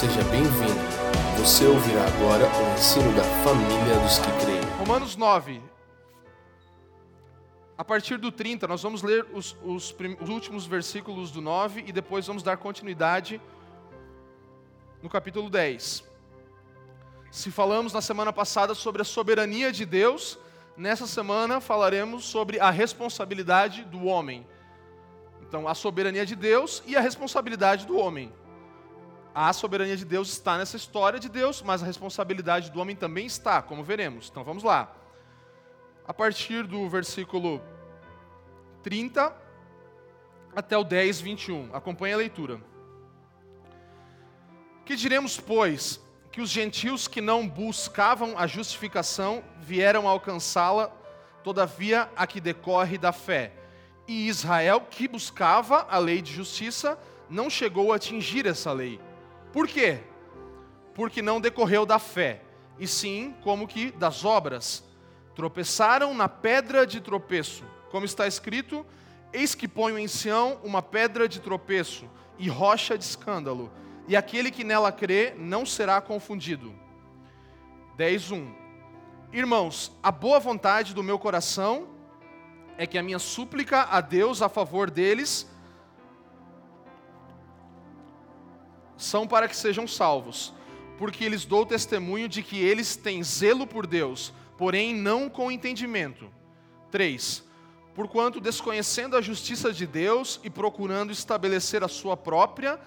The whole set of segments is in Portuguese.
seja bem-vindo. Você ouvirá agora o ensino da família dos que creem. Romanos 9. A partir do 30, nós vamos ler os, os, os, últimos versículos do 9 e depois vamos dar continuidade no capítulo 10. Se falamos na semana passada sobre a soberania de Deus, nessa semana falaremos sobre a responsabilidade do homem. Então, a soberania de Deus e a responsabilidade do homem. A soberania de Deus está nessa história de Deus, mas a responsabilidade do homem também está, como veremos. Então vamos lá. A partir do versículo 30 até o 10, 21. Acompanhe a leitura. Que diremos, pois, que os gentios que não buscavam a justificação vieram alcançá-la, todavia a que decorre da fé. E Israel, que buscava a lei de justiça, não chegou a atingir essa lei por quê? Porque não decorreu da fé, e sim como que das obras. Tropeçaram na pedra de tropeço, como está escrito: Eis que ponho em Sião uma pedra de tropeço e rocha de escândalo, e aquele que nela crê não será confundido. 10:1 Irmãos, a boa vontade do meu coração é que a minha súplica a Deus a favor deles são para que sejam salvos, porque lhes dou testemunho de que eles têm zelo por Deus, porém não com entendimento. 3. Porquanto, desconhecendo a justiça de Deus e procurando estabelecer a sua própria,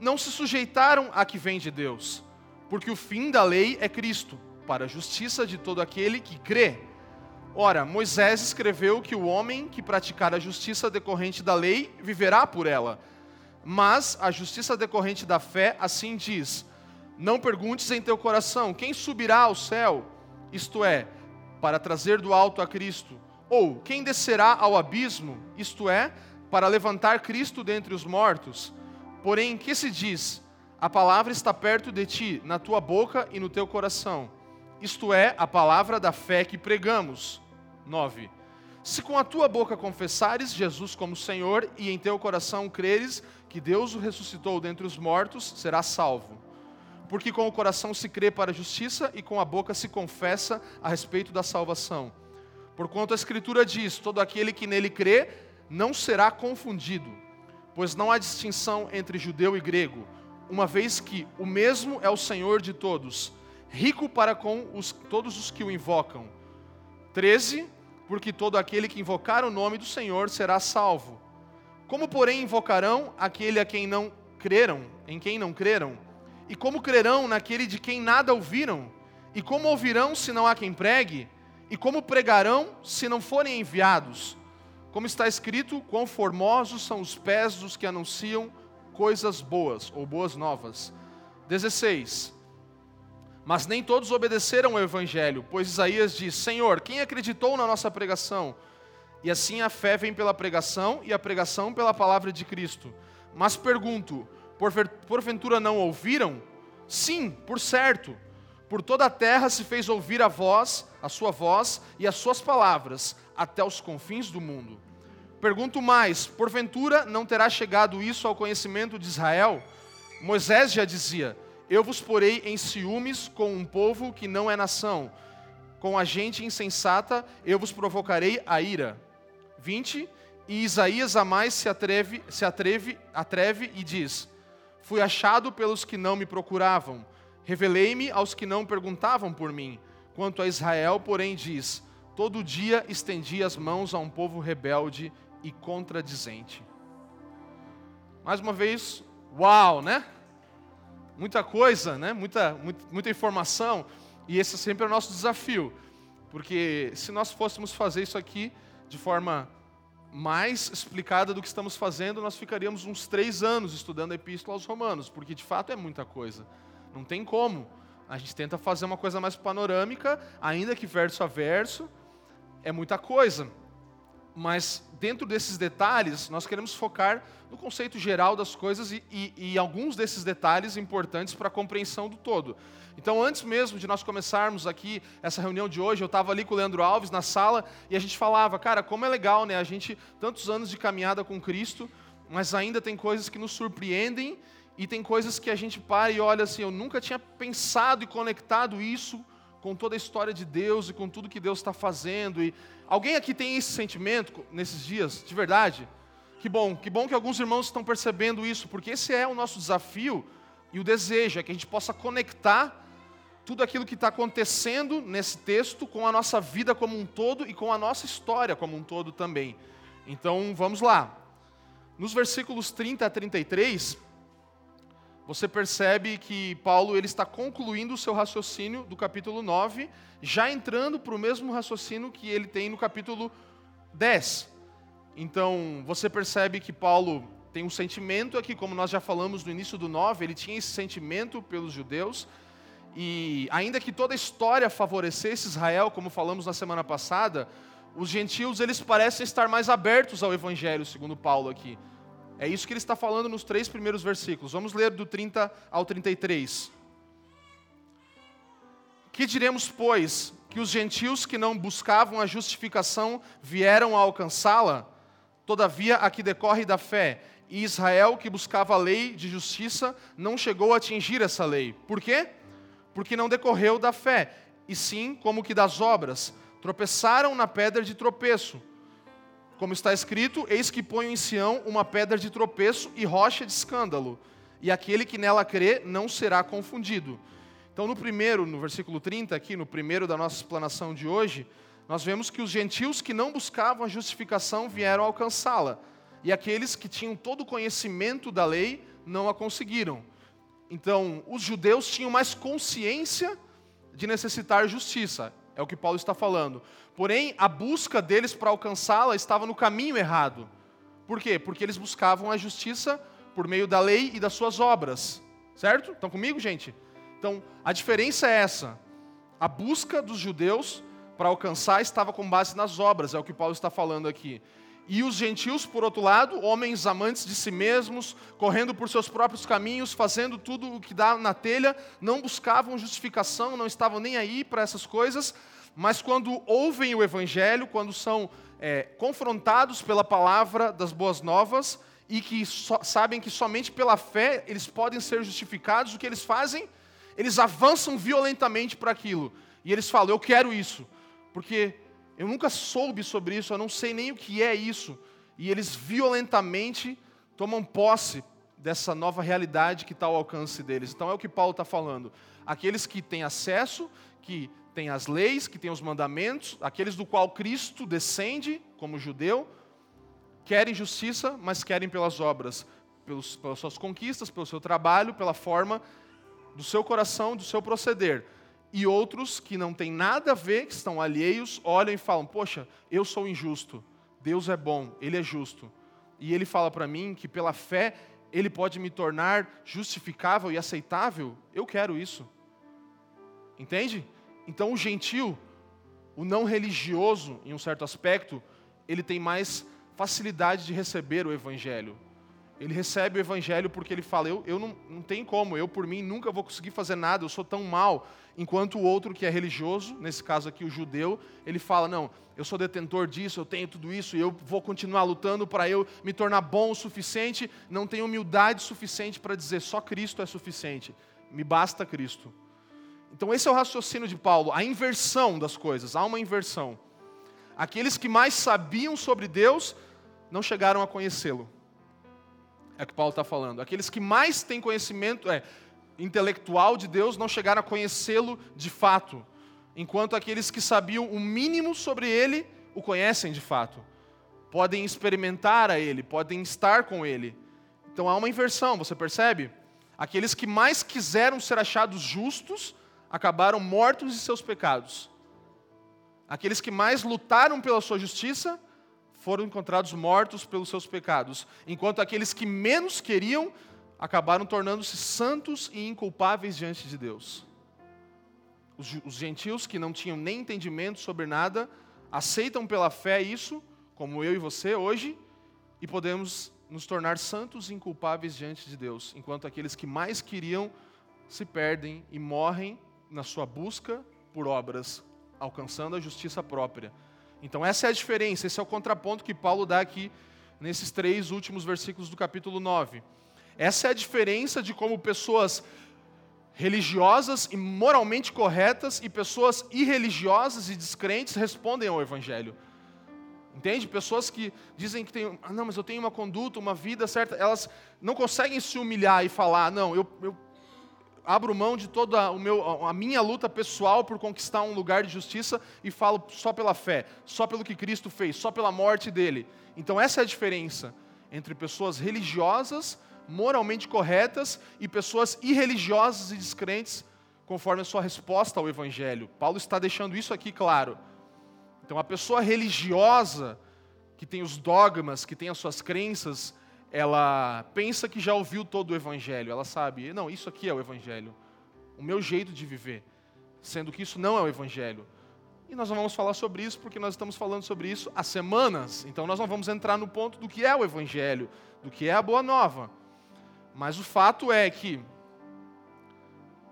não se sujeitaram a que vem de Deus, porque o fim da lei é Cristo, para a justiça de todo aquele que crê. Ora, Moisés escreveu que o homem que praticar a justiça decorrente da lei viverá por ela. Mas a justiça decorrente da fé assim diz: Não perguntes em teu coração quem subirá ao céu, isto é, para trazer do alto a Cristo, ou quem descerá ao abismo, isto é, para levantar Cristo dentre os mortos. Porém, que se diz? A palavra está perto de ti, na tua boca e no teu coração. Isto é, a palavra da fé que pregamos. 9. Se com a tua boca confessares Jesus como Senhor e em teu coração creres que Deus o ressuscitou dentre os mortos, será salvo. Porque com o coração se crê para a justiça e com a boca se confessa a respeito da salvação. Porquanto a Escritura diz: todo aquele que nele crê não será confundido, pois não há distinção entre judeu e grego, uma vez que o mesmo é o Senhor de todos, rico para com os, todos os que o invocam. 13. Porque todo aquele que invocar o nome do Senhor será salvo. Como, porém, invocarão aquele a quem não creram, em quem não creram? E como crerão naquele de quem nada ouviram? E como ouvirão se não há quem pregue? E como pregarão se não forem enviados? Como está escrito, quão formosos são os pés dos que anunciam coisas boas ou boas novas. 16. Mas nem todos obedeceram ao evangelho, pois Isaías diz: Senhor, quem acreditou na nossa pregação? E assim a fé vem pela pregação e a pregação pela palavra de Cristo. Mas pergunto: porventura não ouviram? Sim, por certo. Por toda a terra se fez ouvir a voz, a sua voz e as suas palavras, até os confins do mundo. Pergunto mais: porventura não terá chegado isso ao conhecimento de Israel? Moisés já dizia: Eu vos porei em ciúmes com um povo que não é nação, com a gente insensata eu vos provocarei a ira. 20, e Isaías a mais se atreve, se atreve, atreve e diz: Fui achado pelos que não me procuravam, revelei-me aos que não perguntavam por mim. Quanto a Israel, porém, diz: Todo dia estendi as mãos a um povo rebelde e contradizente. Mais uma vez, uau, né? Muita coisa, né? Muita, muita, informação. E esse sempre é o nosso desafio. Porque se nós fôssemos fazer isso aqui de forma mais explicada do que estamos fazendo, nós ficaríamos uns três anos estudando a Epístola aos Romanos, porque de fato é muita coisa. Não tem como. A gente tenta fazer uma coisa mais panorâmica, ainda que verso a verso, é muita coisa. Mas dentro desses detalhes, nós queremos focar no conceito geral das coisas e, e, e alguns desses detalhes importantes para a compreensão do todo. Então, antes mesmo de nós começarmos aqui essa reunião de hoje, eu estava ali com o Leandro Alves na sala e a gente falava, cara, como é legal, né? A gente, tantos anos de caminhada com Cristo, mas ainda tem coisas que nos surpreendem E tem coisas que a gente para e olha assim, eu nunca tinha pensado e conectado isso com toda a história de Deus e com tudo que Deus está fazendo. E alguém aqui tem esse sentimento nesses dias, de verdade? Que bom, que bom que alguns irmãos estão percebendo isso, porque esse é o nosso desafio e o desejo, é que a gente possa conectar tudo aquilo que está acontecendo nesse texto com a nossa vida como um todo e com a nossa história como um todo também. Então vamos lá. Nos versículos 30 a 33, você percebe que Paulo ele está concluindo o seu raciocínio do capítulo 9, já entrando para o mesmo raciocínio que ele tem no capítulo 10. Então, você percebe que Paulo tem um sentimento aqui, como nós já falamos no início do 9, ele tinha esse sentimento pelos judeus, e ainda que toda a história favorecesse Israel, como falamos na semana passada, os gentios eles parecem estar mais abertos ao evangelho, segundo Paulo aqui. É isso que ele está falando nos três primeiros versículos. Vamos ler do 30 ao 33. Que diremos, pois, que os gentios que não buscavam a justificação vieram a alcançá-la? Todavia, a que decorre da fé, e Israel, que buscava a lei de justiça, não chegou a atingir essa lei. Por quê? Porque não decorreu da fé, e sim como que das obras. Tropeçaram na pedra de tropeço como está escrito: Eis que ponho em Sião uma pedra de tropeço e rocha de escândalo, e aquele que nela crê não será confundido. Então, no primeiro, no versículo 30, aqui, no primeiro da nossa explanação de hoje, nós vemos que os gentios que não buscavam a justificação vieram alcançá-la, e aqueles que tinham todo o conhecimento da lei não a conseguiram. Então, os judeus tinham mais consciência de necessitar justiça, é o que Paulo está falando. Porém, a busca deles para alcançá-la estava no caminho errado. Por quê? Porque eles buscavam a justiça por meio da lei e das suas obras. Certo? Estão comigo, gente? Então, a diferença é essa. A busca dos judeus para alcançar estava com base nas obras, é o que Paulo está falando aqui. E os gentios, por outro lado, homens amantes de si mesmos, correndo por seus próprios caminhos, fazendo tudo o que dá na telha, não buscavam justificação, não estavam nem aí para essas coisas, mas quando ouvem o Evangelho, quando são é, confrontados pela palavra das boas novas e que so, sabem que somente pela fé eles podem ser justificados, o que eles fazem? Eles avançam violentamente para aquilo. E eles falam: Eu quero isso, porque eu nunca soube sobre isso, eu não sei nem o que é isso. E eles violentamente tomam posse dessa nova realidade que está ao alcance deles. Então é o que Paulo está falando. Aqueles que têm acesso, que têm as leis, que têm os mandamentos, aqueles do qual Cristo descende como judeu, querem justiça, mas querem pelas obras, pelos, pelas suas conquistas, pelo seu trabalho, pela forma do seu coração, do seu proceder e outros que não têm nada a ver, que estão alheios, olham e falam: Poxa, eu sou injusto, Deus é bom, Ele é justo. E Ele fala para mim que pela fé Ele pode me tornar justificável e aceitável. Eu quero isso. Entende? Então o gentil, o não religioso, em um certo aspecto, ele tem mais facilidade de receber o Evangelho. Ele recebe o evangelho porque ele fala: Eu, eu não, não tenho como, eu por mim nunca vou conseguir fazer nada, eu sou tão mal. Enquanto o outro que é religioso, nesse caso aqui o judeu, ele fala: Não, eu sou detentor disso, eu tenho tudo isso, e eu vou continuar lutando para eu me tornar bom o suficiente. Não tenho humildade suficiente para dizer: Só Cristo é suficiente, me basta Cristo. Então, esse é o raciocínio de Paulo, a inversão das coisas, há uma inversão. Aqueles que mais sabiam sobre Deus não chegaram a conhecê-lo. É o que Paulo está falando. Aqueles que mais têm conhecimento é, intelectual de Deus não chegaram a conhecê-lo de fato, enquanto aqueles que sabiam o mínimo sobre ele o conhecem de fato. Podem experimentar a ele, podem estar com ele. Então há uma inversão, você percebe? Aqueles que mais quiseram ser achados justos acabaram mortos em seus pecados. Aqueles que mais lutaram pela sua justiça foram encontrados mortos pelos seus pecados, enquanto aqueles que menos queriam acabaram tornando-se santos e inculpáveis diante de Deus. Os, os gentios que não tinham nem entendimento sobre nada, aceitam pela fé isso, como eu e você hoje, e podemos nos tornar santos e inculpáveis diante de Deus, enquanto aqueles que mais queriam se perdem e morrem na sua busca por obras, alcançando a justiça própria. Então, essa é a diferença, esse é o contraponto que Paulo dá aqui nesses três últimos versículos do capítulo 9. Essa é a diferença de como pessoas religiosas e moralmente corretas e pessoas irreligiosas e descrentes respondem ao Evangelho. Entende? Pessoas que dizem que tem, ah, não, mas eu tenho uma conduta, uma vida certa, elas não conseguem se humilhar e falar, não, eu, eu abro mão de toda o meu, a minha luta pessoal por conquistar um lugar de justiça e falo só pela fé, só pelo que Cristo fez, só pela morte dele. Então essa é a diferença entre pessoas religiosas, moralmente corretas e pessoas irreligiosas e descrentes, conforme a sua resposta ao Evangelho. Paulo está deixando isso aqui claro. Então, a pessoa religiosa, que tem os dogmas, que tem as suas crenças, ela pensa que já ouviu todo o Evangelho. Ela sabe, não, isso aqui é o Evangelho. O meu jeito de viver. Sendo que isso não é o Evangelho. E nós não vamos falar sobre isso porque nós estamos falando sobre isso há semanas. Então, nós não vamos entrar no ponto do que é o Evangelho, do que é a Boa Nova. Mas o fato é que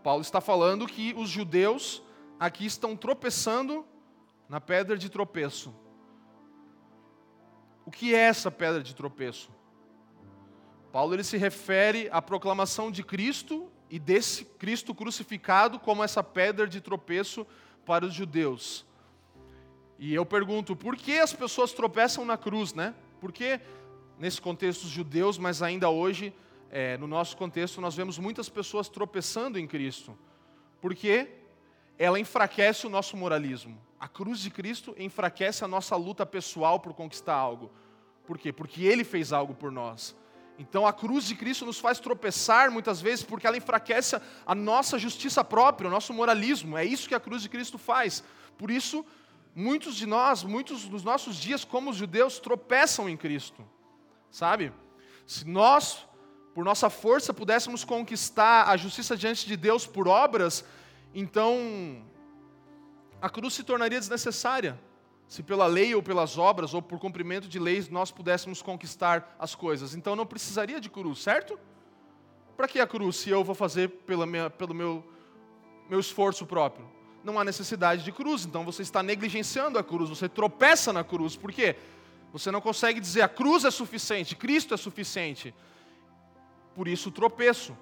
Paulo está falando que os judeus aqui estão tropeçando na pedra de tropeço. O que é essa pedra de tropeço? Paulo ele se refere à proclamação de Cristo e desse Cristo crucificado como essa pedra de tropeço para os judeus. E eu pergunto, por que as pessoas tropeçam na cruz, né? Por que nesse contexto os judeus, mas ainda hoje, é, no nosso contexto, nós vemos muitas pessoas tropeçando em Cristo? Porque ela enfraquece o nosso moralismo. A cruz de Cristo enfraquece a nossa luta pessoal por conquistar algo. Por quê? Porque Ele fez algo por nós. Então a cruz de Cristo nos faz tropeçar muitas vezes porque ela enfraquece a nossa justiça própria, o nosso moralismo. É isso que a cruz de Cristo faz. Por isso, muitos de nós, muitos dos nossos dias, como os judeus, tropeçam em Cristo. Sabe? Se nós, por nossa força, pudéssemos conquistar a justiça diante de Deus por obras, então a cruz se tornaria desnecessária se pela lei ou pelas obras ou por cumprimento de leis nós pudéssemos conquistar as coisas. Então não precisaria de cruz, certo? Para que a cruz se eu vou fazer pela minha, pelo meu, meu esforço próprio? Não há necessidade de cruz, então você está negligenciando a cruz, você tropeça na cruz. Por quê? Você não consegue dizer a cruz é suficiente, Cristo é suficiente. Por isso tropeço.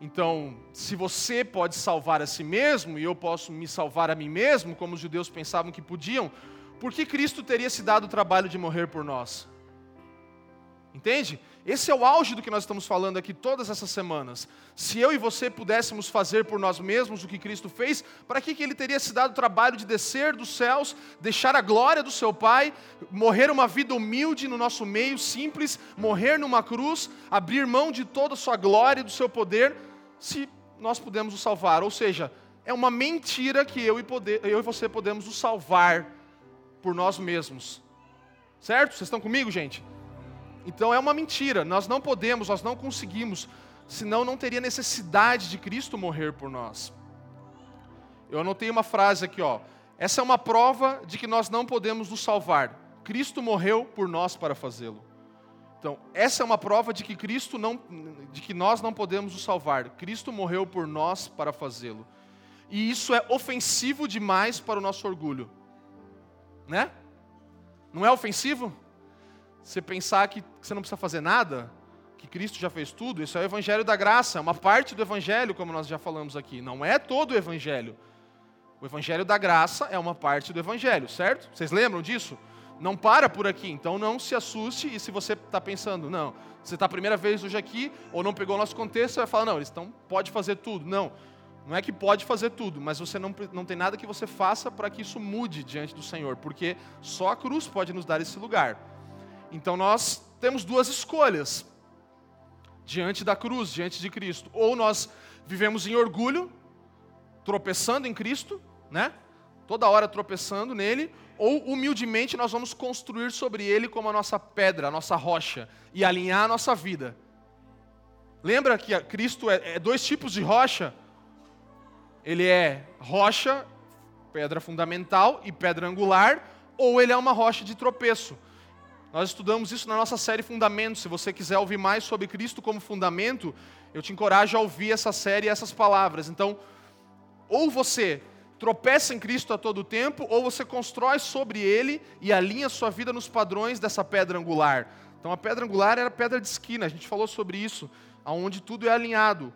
Então, se você pode salvar a si mesmo e eu posso me salvar a mim mesmo, como os judeus pensavam que podiam, por que Cristo teria se dado o trabalho de morrer por nós? Entende? Esse é o auge do que nós estamos falando aqui todas essas semanas. Se eu e você pudéssemos fazer por nós mesmos o que Cristo fez, para que, que ele teria se dado o trabalho de descer dos céus, deixar a glória do seu Pai, morrer uma vida humilde no nosso meio, simples, morrer numa cruz, abrir mão de toda a sua glória e do seu poder, se nós podemos o salvar. Ou seja, é uma mentira que eu e, poder, eu e você podemos o salvar por nós mesmos. Certo? Vocês estão comigo, gente? Então é uma mentira. Nós não podemos, nós não conseguimos, senão não teria necessidade de Cristo morrer por nós. Eu anotei uma frase aqui, ó. Essa é uma prova de que nós não podemos nos salvar. Cristo morreu por nós para fazê-lo. Então, essa é uma prova de que Cristo não, de que nós não podemos nos salvar. Cristo morreu por nós para fazê-lo. E isso é ofensivo demais para o nosso orgulho. Né? Não é ofensivo? Você pensar que você não precisa fazer nada, que Cristo já fez tudo, isso é o evangelho da graça, é uma parte do evangelho, como nós já falamos aqui, não é todo o evangelho. O evangelho da graça é uma parte do evangelho, certo? Vocês lembram disso? não para por aqui, então não se assuste. E se você está pensando, não, você está a primeira vez hoje aqui, ou não pegou o nosso contexto, você vai falar, não, eles estão, pode fazer tudo. Não, não é que pode fazer tudo, mas você não, não tem nada que você faça para que isso mude diante do Senhor, porque só a cruz pode nos dar esse lugar. Então nós temos duas escolhas diante da cruz, diante de Cristo. Ou nós vivemos em orgulho, tropeçando em Cristo, né? Toda hora tropeçando nele, ou humildemente nós vamos construir sobre ele como a nossa pedra, a nossa rocha, e alinhar a nossa vida. Lembra que Cristo é, é dois tipos de rocha? Ele é rocha, pedra fundamental e pedra angular, ou ele é uma rocha de tropeço. Nós estudamos isso na nossa série Fundamentos. Se você quiser ouvir mais sobre Cristo como fundamento, eu te encorajo a ouvir essa série e essas palavras. Então, ou você tropeça em Cristo a todo tempo, ou você constrói sobre ele e alinha sua vida nos padrões dessa pedra angular. Então a pedra angular era pedra de esquina, a gente falou sobre isso onde tudo é alinhado.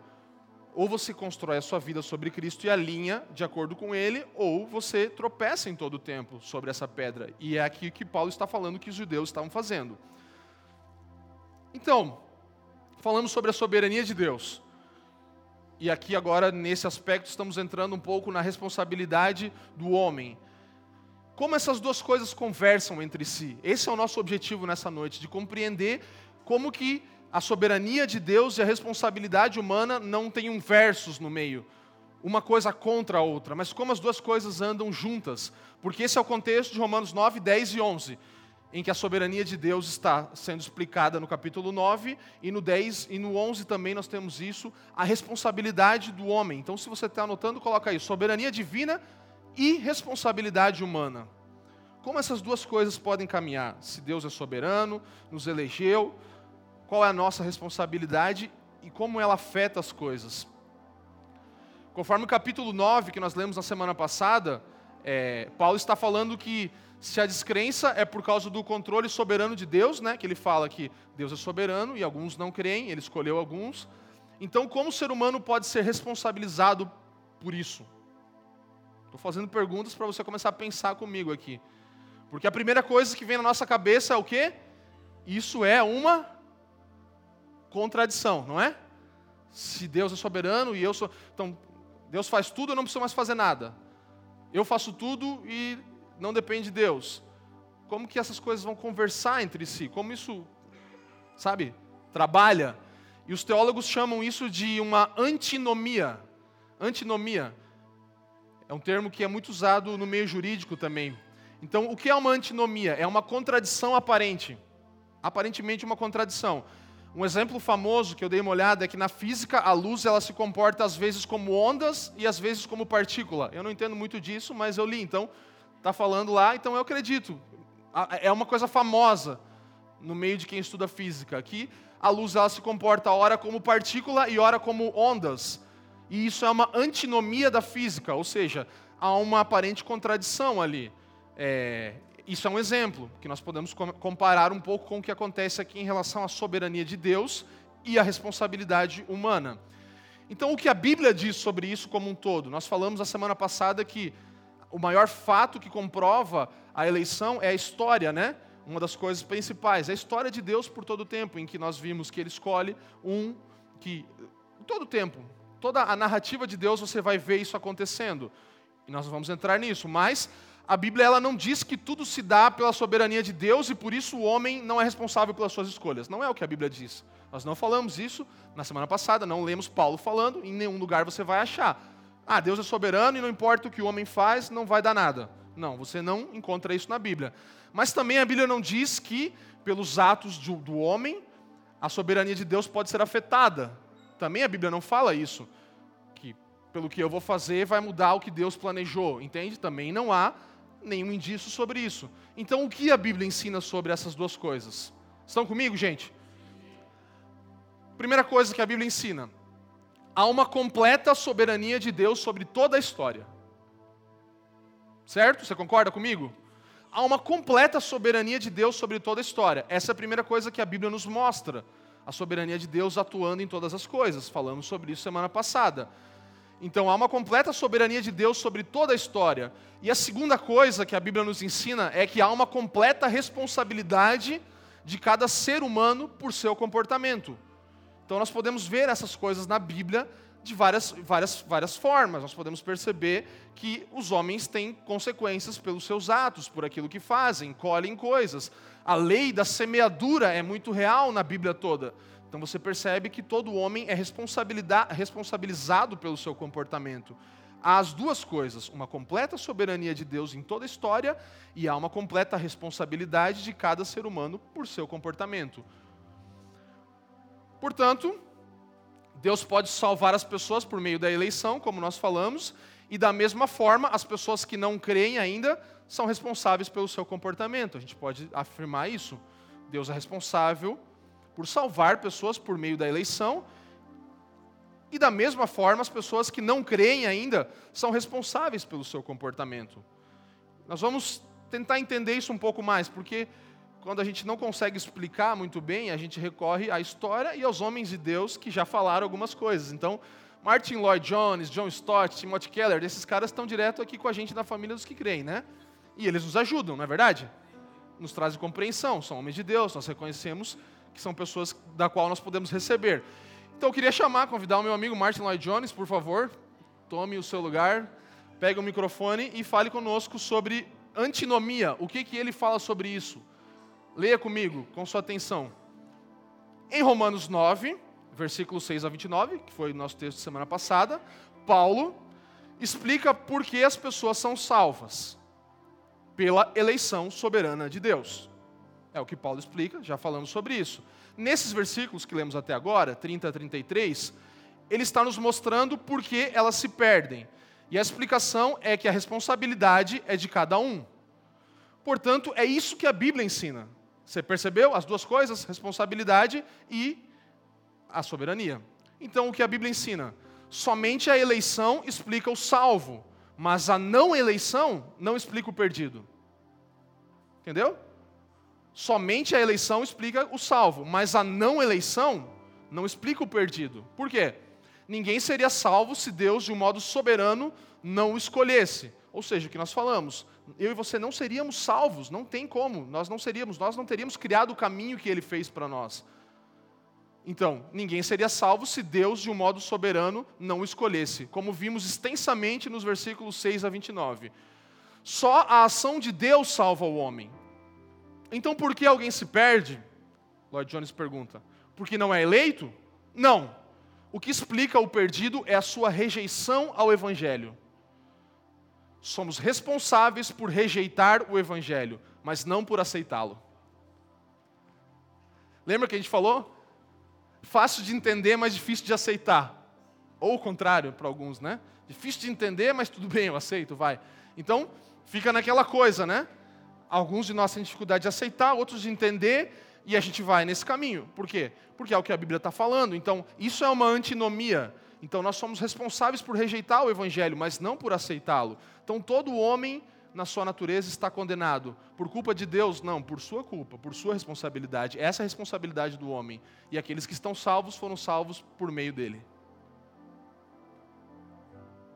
Ou você constrói a sua vida sobre Cristo e alinha de acordo com Ele, ou você tropeça em todo o tempo sobre essa pedra. E é aqui que Paulo está falando que os judeus estavam fazendo. Então, falamos sobre a soberania de Deus. E aqui agora, nesse aspecto, estamos entrando um pouco na responsabilidade do homem. Como essas duas coisas conversam entre si? Esse é o nosso objetivo nessa noite, de compreender como que a soberania de Deus e a responsabilidade humana não têm um versos no meio, uma coisa contra a outra, mas como as duas coisas andam juntas, porque esse é o contexto de Romanos 9, 10 e 11, em que a soberania de Deus está sendo explicada no capítulo 9, e no 10 e no 11 também nós temos isso, a responsabilidade do homem. Então, se você está anotando, coloca aí: soberania divina e responsabilidade humana. Como essas duas coisas podem caminhar? Se Deus é soberano, nos elegeu, qual é a nossa responsabilidade e como ela afeta as coisas. Conforme o capítulo 9 que nós lemos na semana passada, é, Paulo está falando que se a descrença é por causa do controle soberano de Deus, né, que ele fala que Deus é soberano e alguns não creem, ele escolheu alguns. Então, como o ser humano pode ser responsabilizado por isso? Estou fazendo perguntas para você começar a pensar comigo aqui. Porque a primeira coisa que vem na nossa cabeça é o quê? Isso é uma contradição, não é? Se Deus é soberano e eu sou. Então, Deus faz tudo, eu não preciso mais fazer nada. Eu faço tudo e não depende de Deus. Como que essas coisas vão conversar entre si? Como isso, sabe, trabalha? E os teólogos chamam isso de uma antinomia. Antinomia é um termo que é muito usado no meio jurídico também. Então, o que é uma antinomia? É uma contradição aparente. Aparentemente, uma contradição. Um exemplo famoso que eu dei uma olhada é que na física a luz ela se comporta às vezes como ondas e às vezes como partícula. Eu não entendo muito disso, mas eu li, então está falando lá, então eu acredito. É uma coisa famosa no meio de quem estuda física, que a luz ela se comporta ora como partícula e ora como ondas. E isso é uma antinomia da física, ou seja, há uma aparente contradição ali. É, isso é um exemplo que nós podemos comparar um pouco com o que acontece aqui em relação à soberania de Deus e à responsabilidade humana. Então, o que a Bíblia diz sobre isso como um todo? Nós falamos na semana passada que o maior fato que comprova a eleição é a história, né? Uma das coisas principais, é a história de Deus por todo o tempo, em que nós vimos que Ele escolhe um que, todo o tempo, toda a narrativa de Deus você vai ver isso acontecendo. E nós vamos entrar nisso, mas a Bíblia ela não diz que tudo se dá pela soberania de Deus e por isso o homem não é responsável pelas suas escolhas. Não é o que a Bíblia diz. Nós não falamos isso na semana passada, não lemos Paulo falando, em nenhum lugar você vai achar. Ah, Deus é soberano e não importa o que o homem faz, não vai dar nada. Não, você não encontra isso na Bíblia. Mas também a Bíblia não diz que, pelos atos do, do homem, a soberania de Deus pode ser afetada. Também a Bíblia não fala isso. Que pelo que eu vou fazer vai mudar o que Deus planejou. Entende? Também não há nenhum indício sobre isso. Então, o que a Bíblia ensina sobre essas duas coisas? Estão comigo, gente? Primeira coisa que a Bíblia ensina: há uma completa soberania de Deus sobre toda a história. Certo? Você concorda comigo? Há uma completa soberania de Deus sobre toda a história. Essa é a primeira coisa que a Bíblia nos mostra. A soberania de Deus atuando em todas as coisas. Falamos sobre isso semana passada. Então há uma completa soberania de Deus sobre toda a história. E a segunda coisa que a Bíblia nos ensina é que há uma completa responsabilidade de cada ser humano por seu comportamento. Então nós podemos ver essas coisas na Bíblia de várias, várias, várias formas. Nós podemos perceber que os homens têm consequências pelos seus atos, por aquilo que fazem, colhem coisas. A lei da semeadura é muito real na Bíblia toda. Então você percebe que todo homem é responsabilizado pelo seu comportamento. Há as duas coisas: uma completa soberania de Deus em toda a história e há uma completa responsabilidade de cada ser humano por seu comportamento. Portanto, Deus pode salvar as pessoas por meio da eleição, como nós falamos, e da mesma forma, as pessoas que não creem ainda são responsáveis pelo seu comportamento. A gente pode afirmar isso. Deus é responsável por salvar pessoas por meio da eleição. E da mesma forma, as pessoas que não creem ainda são responsáveis pelo seu comportamento. Nós vamos tentar entender isso um pouco mais, porque quando a gente não consegue explicar muito bem, a gente recorre à história e aos homens de Deus que já falaram algumas coisas. Então, Martin Lloyd Jones, John Stott, Timothy Keller, esses caras estão direto aqui com a gente na família dos que creem, né? E eles nos ajudam, não é verdade? Nos trazem compreensão, são homens de Deus, nós reconhecemos que são pessoas da qual nós podemos receber. Então eu queria chamar, convidar o meu amigo Martin Lloyd Jones, por favor, tome o seu lugar, pegue o microfone e fale conosco sobre antinomia. O que, que ele fala sobre isso? Leia comigo, com sua atenção. Em Romanos 9, versículos 6 a 29, que foi o nosso texto de semana passada, Paulo explica por que as pessoas são salvas pela eleição soberana de Deus. É o que Paulo explica, já falamos sobre isso. Nesses versículos que lemos até agora, 30 a 33, ele está nos mostrando por que elas se perdem. E a explicação é que a responsabilidade é de cada um. Portanto, é isso que a Bíblia ensina. Você percebeu as duas coisas? Responsabilidade e a soberania. Então, o que a Bíblia ensina? Somente a eleição explica o salvo, mas a não eleição não explica o perdido. Entendeu? Somente a eleição explica o salvo, mas a não eleição não explica o perdido. Por quê? Ninguém seria salvo se Deus, de um modo soberano, não o escolhesse. Ou seja, o que nós falamos, eu e você não seríamos salvos, não tem como, nós não seríamos, nós não teríamos criado o caminho que ele fez para nós. Então, ninguém seria salvo se Deus, de um modo soberano, não o escolhesse, como vimos extensamente nos versículos 6 a 29. Só a ação de Deus salva o homem. Então, por que alguém se perde? Lloyd Jones pergunta. Porque não é eleito? Não. O que explica o perdido é a sua rejeição ao Evangelho. Somos responsáveis por rejeitar o Evangelho, mas não por aceitá-lo. Lembra que a gente falou? Fácil de entender, mas difícil de aceitar. Ou o contrário para alguns, né? Difícil de entender, mas tudo bem, eu aceito, vai. Então, fica naquela coisa, né? Alguns de nós têm dificuldade de aceitar, outros de entender, e a gente vai nesse caminho. Por quê? Porque é o que a Bíblia está falando. Então, isso é uma antinomia. Então, nós somos responsáveis por rejeitar o Evangelho, mas não por aceitá-lo. Então, todo homem, na sua natureza, está condenado. Por culpa de Deus? Não, por sua culpa, por sua responsabilidade. Essa é a responsabilidade do homem. E aqueles que estão salvos foram salvos por meio dele.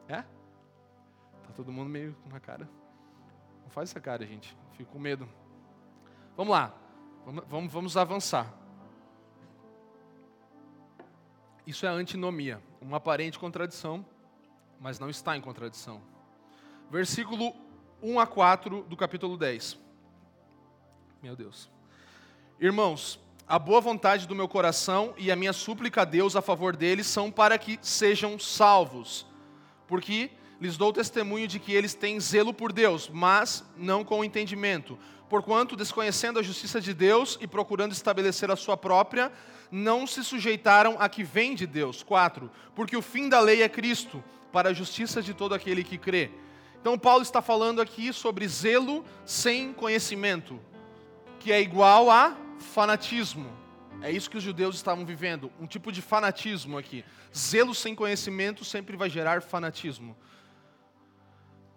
É? Tá todo mundo meio com uma cara. Não faz essa cara, gente. Fico com medo. Vamos lá. Vamos, vamos, vamos avançar. Isso é antinomia, uma aparente contradição, mas não está em contradição. Versículo 1 a 4 do capítulo 10. Meu Deus. Irmãos, a boa vontade do meu coração e a minha súplica a Deus a favor deles são para que sejam salvos, porque lhes dou testemunho de que eles têm zelo por Deus, mas não com entendimento. Porquanto, desconhecendo a justiça de Deus e procurando estabelecer a sua própria, não se sujeitaram a que vem de Deus. 4. Porque o fim da lei é Cristo, para a justiça de todo aquele que crê. Então, Paulo está falando aqui sobre zelo sem conhecimento, que é igual a fanatismo. É isso que os judeus estavam vivendo, um tipo de fanatismo aqui. Zelo sem conhecimento sempre vai gerar fanatismo.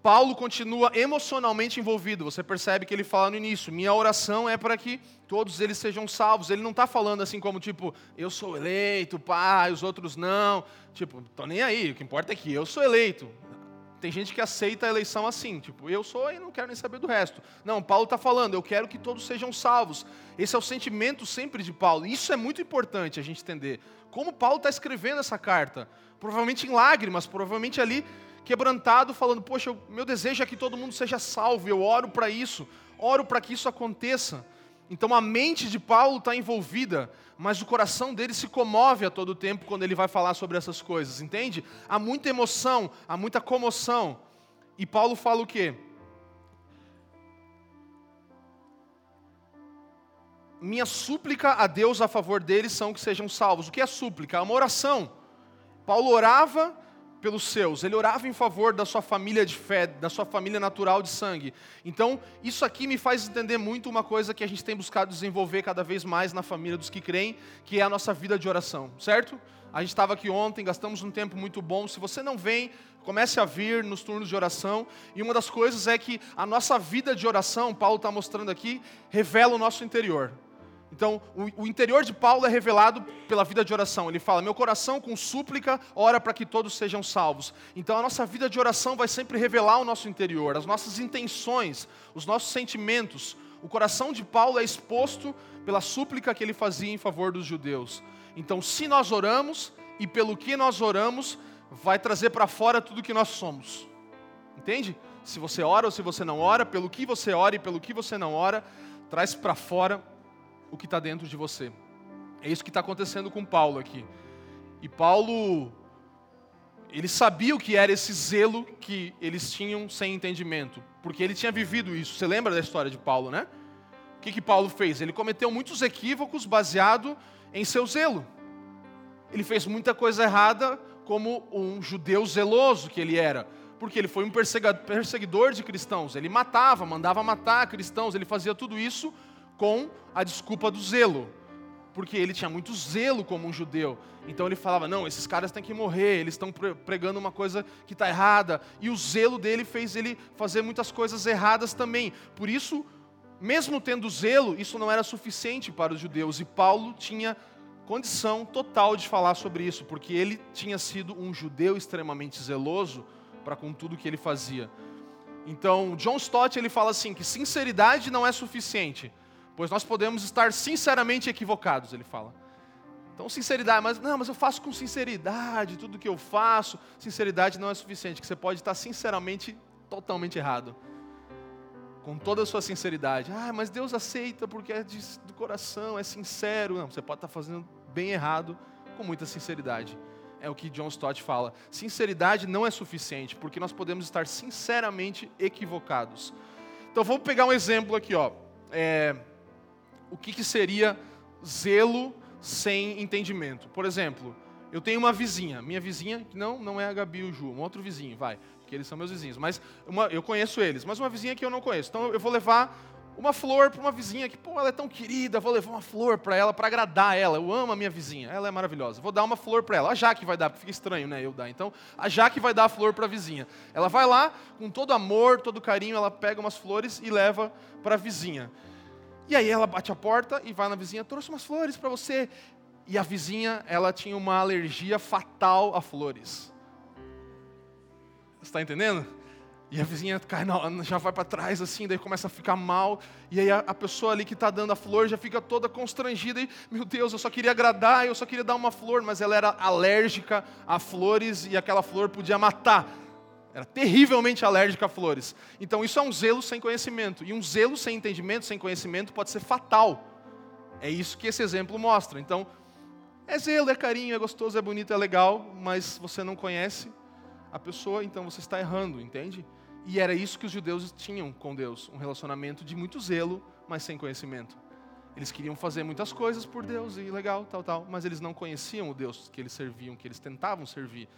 Paulo continua emocionalmente envolvido. Você percebe que ele fala no início: minha oração é para que todos eles sejam salvos. Ele não está falando assim como tipo, eu sou eleito, pai, os outros não. Tipo, tô nem aí. O que importa é que eu sou eleito. Tem gente que aceita a eleição assim, tipo, eu sou e não quero nem saber do resto. Não, Paulo está falando, eu quero que todos sejam salvos. Esse é o sentimento sempre de Paulo. Isso é muito importante a gente entender. Como Paulo está escrevendo essa carta? Provavelmente em lágrimas, provavelmente ali quebrantado, falando: Poxa, eu, meu desejo é que todo mundo seja salvo, eu oro para isso, oro para que isso aconteça. Então a mente de Paulo está envolvida, mas o coração dele se comove a todo tempo quando ele vai falar sobre essas coisas, entende? Há muita emoção, há muita comoção. E Paulo fala o quê? Minha súplica a Deus a favor deles são que sejam salvos. O que é súplica? É uma oração. Paulo orava pelos seus, ele orava em favor da sua família de fé, da sua família natural de sangue. Então, isso aqui me faz entender muito uma coisa que a gente tem buscado desenvolver cada vez mais na família dos que creem, que é a nossa vida de oração, certo? A gente estava aqui ontem, gastamos um tempo muito bom. Se você não vem, comece a vir nos turnos de oração. E uma das coisas é que a nossa vida de oração, Paulo está mostrando aqui, revela o nosso interior. Então, o, o, interior de Paulo é revelado pela vida de oração. Ele fala: Meu coração com súplica ora para que todos sejam salvos. Então, a nossa vida de oração vai sempre revelar o nosso interior, as nossas intenções, os nossos sentimentos. O coração de Paulo é exposto pela súplica que ele fazia em favor dos judeus. Então, se nós oramos e pelo que nós oramos, vai trazer para fora tudo que nós somos. Entende? Se você ora ou se você não ora, pelo que você ora e pelo que você não ora, traz para fora o que está dentro de você. É isso que está acontecendo com Paulo aqui. E Paulo, ele sabia o que era esse zelo que eles tinham sem entendimento, porque ele tinha vivido isso. Você lembra da história de Paulo, né? O que, que Paulo fez? Ele cometeu muitos equívocos baseado em seu zelo. Ele fez muita coisa errada como um judeu zeloso que ele era, porque ele foi um perseguidor de cristãos. Ele matava, mandava matar cristãos, ele fazia tudo isso com a desculpa do zelo, porque ele tinha muito zelo como um judeu. Então ele falava: não, esses caras têm que morrer, eles estão pregando uma coisa que está errada. E o zelo dele fez ele fazer muitas coisas erradas também. Por isso, mesmo tendo zelo, isso não era suficiente para os judeus. E Paulo tinha condição total de falar sobre isso, porque ele tinha sido um judeu extremamente zeloso para com tudo que ele fazia. Então, John Stott ele fala assim que sinceridade não é suficiente pois nós podemos estar sinceramente equivocados, ele fala. Então, sinceridade, mas não, mas eu faço com sinceridade, tudo que eu faço, sinceridade não é suficiente, que você pode estar sinceramente totalmente errado. Com toda a sua sinceridade. Ah, mas Deus aceita porque é de, do coração, é sincero. Não, você pode estar fazendo bem errado com muita sinceridade. É o que John Stott fala. Sinceridade não é suficiente, porque nós podemos estar sinceramente equivocados. Então vamos pegar um exemplo aqui, ó. É, o que, que seria zelo sem entendimento. Por exemplo, eu tenho uma vizinha, minha vizinha, que não, não é a Gabi e o Ju, um outro vizinho, vai, que eles são meus vizinhos, mas uma, eu conheço eles, mas uma vizinha que eu não conheço. Então eu vou levar uma flor para uma vizinha que, pô, ela é tão querida, vou levar uma flor para ela, para agradar ela. Eu amo a minha vizinha, ela é maravilhosa. Vou dar uma flor para ela. A Jaque vai dar, porque fica estranho, né, eu dar. Então, a Jaque vai dar a flor para a vizinha. Ela vai lá, com todo amor, todo carinho, ela pega umas flores e leva para a vizinha. E aí ela bate a porta e vai na vizinha, trouxe umas flores para você. E a vizinha, ela tinha uma alergia fatal a flores. Você está entendendo? E a vizinha cai, já vai para trás assim, daí começa a ficar mal. E aí a, a pessoa ali que está dando a flor já fica toda constrangida. E, meu Deus, eu só queria agradar, eu só queria dar uma flor, mas ela era alérgica a flores e aquela flor podia matar. Era terrivelmente alérgica a flores. Então isso é um zelo sem conhecimento. E um zelo sem entendimento, sem conhecimento, pode ser fatal. É isso que esse exemplo mostra. Então, é zelo, é carinho, é gostoso, é bonito, é legal, mas você não conhece a pessoa, então você está errando, entende? E era isso que os judeus tinham com Deus, um relacionamento de muito zelo, mas sem conhecimento. Eles queriam fazer muitas coisas por Deus e legal, tal, tal, mas eles não conheciam o Deus que eles serviam, que eles tentavam servir.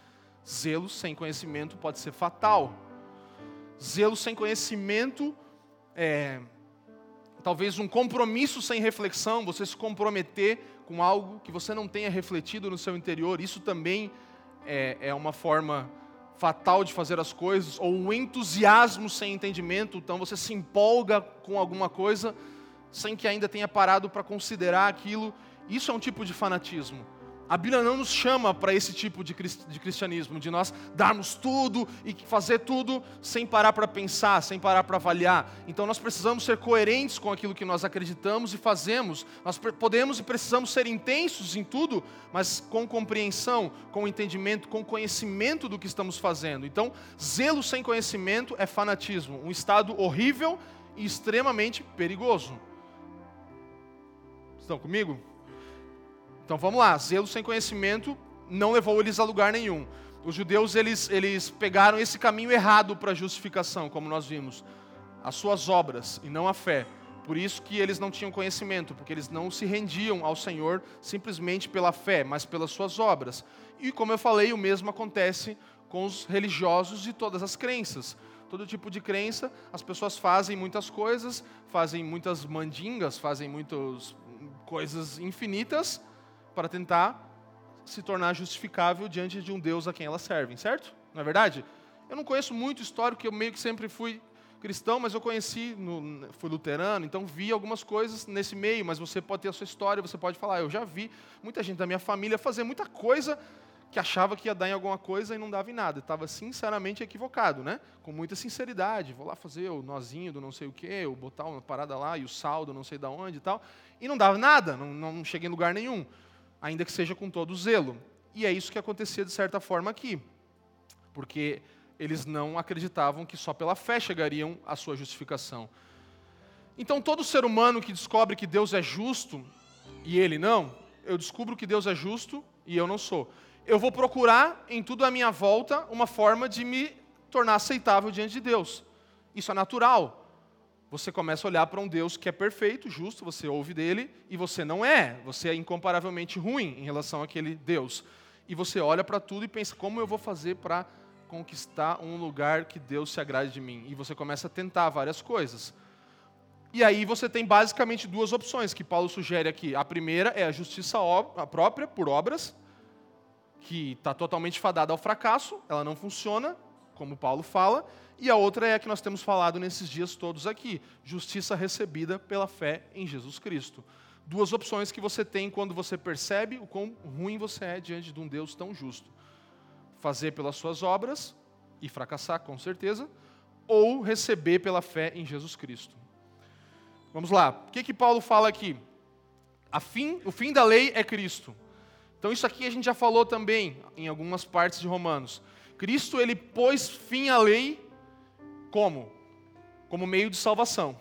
Zelo sem conhecimento pode ser fatal. Zelo sem conhecimento é talvez um compromisso sem reflexão, você se comprometer com algo que você não tenha refletido no seu interior, isso também é, é uma forma fatal de fazer as coisas, ou um entusiasmo sem entendimento, então você se empolga com alguma coisa sem que ainda tenha parado para considerar aquilo, isso é um tipo de fanatismo. A Bíblia não nos chama para esse tipo de cristianismo, de nós darmos tudo e fazer tudo sem parar para pensar, sem parar para avaliar. Então nós precisamos ser coerentes com aquilo que nós acreditamos e fazemos. Nós podemos e precisamos ser intensos em tudo, mas com compreensão, com entendimento, com conhecimento do que estamos fazendo. Então, zelo sem conhecimento é fanatismo, um estado horrível e extremamente perigoso. Estão comigo? Então vamos lá, zelo sem conhecimento não levou eles a lugar nenhum. Os judeus eles, eles pegaram esse caminho errado para justificação, como nós vimos, as suas obras e não a fé. Por isso que eles não tinham conhecimento, porque eles não se rendiam ao Senhor simplesmente pela fé, mas pelas suas obras. E como eu falei, o mesmo acontece com os religiosos de todas as crenças. Todo tipo de crença, as pessoas fazem muitas coisas, fazem muitas mandingas, fazem muitas coisas infinitas para tentar se tornar justificável diante de um Deus a quem elas servem, certo? Não é verdade? Eu não conheço muito histórico, eu meio que sempre fui cristão, mas eu conheci, no, fui luterano, então vi algumas coisas nesse meio, mas você pode ter a sua história, você pode falar, eu já vi muita gente da minha família fazer muita coisa que achava que ia dar em alguma coisa e não dava em nada. Estava sinceramente equivocado, né? Com muita sinceridade. Vou lá fazer o nozinho do não sei o quê, ou botar uma parada lá e o saldo não sei da onde e tal. E não dava nada, não, não cheguei em lugar nenhum. Ainda que seja com todo zelo. E é isso que acontecia de certa forma aqui. Porque eles não acreditavam que só pela fé chegariam à sua justificação. Então, todo ser humano que descobre que Deus é justo e ele não, eu descubro que Deus é justo e eu não sou. Eu vou procurar em tudo à minha volta uma forma de me tornar aceitável diante de Deus. Isso é natural. Você começa a olhar para um Deus que é perfeito, justo, você ouve dele e você não é. Você é incomparavelmente ruim em relação àquele Deus. E você olha para tudo e pensa: como eu vou fazer para conquistar um lugar que Deus se agrade de mim. E você começa a tentar várias coisas. E aí você tem basicamente duas opções que Paulo sugere aqui. A primeira é a justiça própria, por obras, que está totalmente fadada ao fracasso, ela não funciona, como Paulo fala. E a outra é a que nós temos falado nesses dias todos aqui: justiça recebida pela fé em Jesus Cristo. Duas opções que você tem quando você percebe o quão ruim você é diante de um Deus tão justo fazer pelas suas obras e fracassar, com certeza, ou receber pela fé em Jesus Cristo. Vamos lá, o que, que Paulo fala aqui? Fim, o fim da lei é Cristo. Então, isso aqui a gente já falou também em algumas partes de Romanos. Cristo, ele pôs fim à lei como? Como meio de salvação.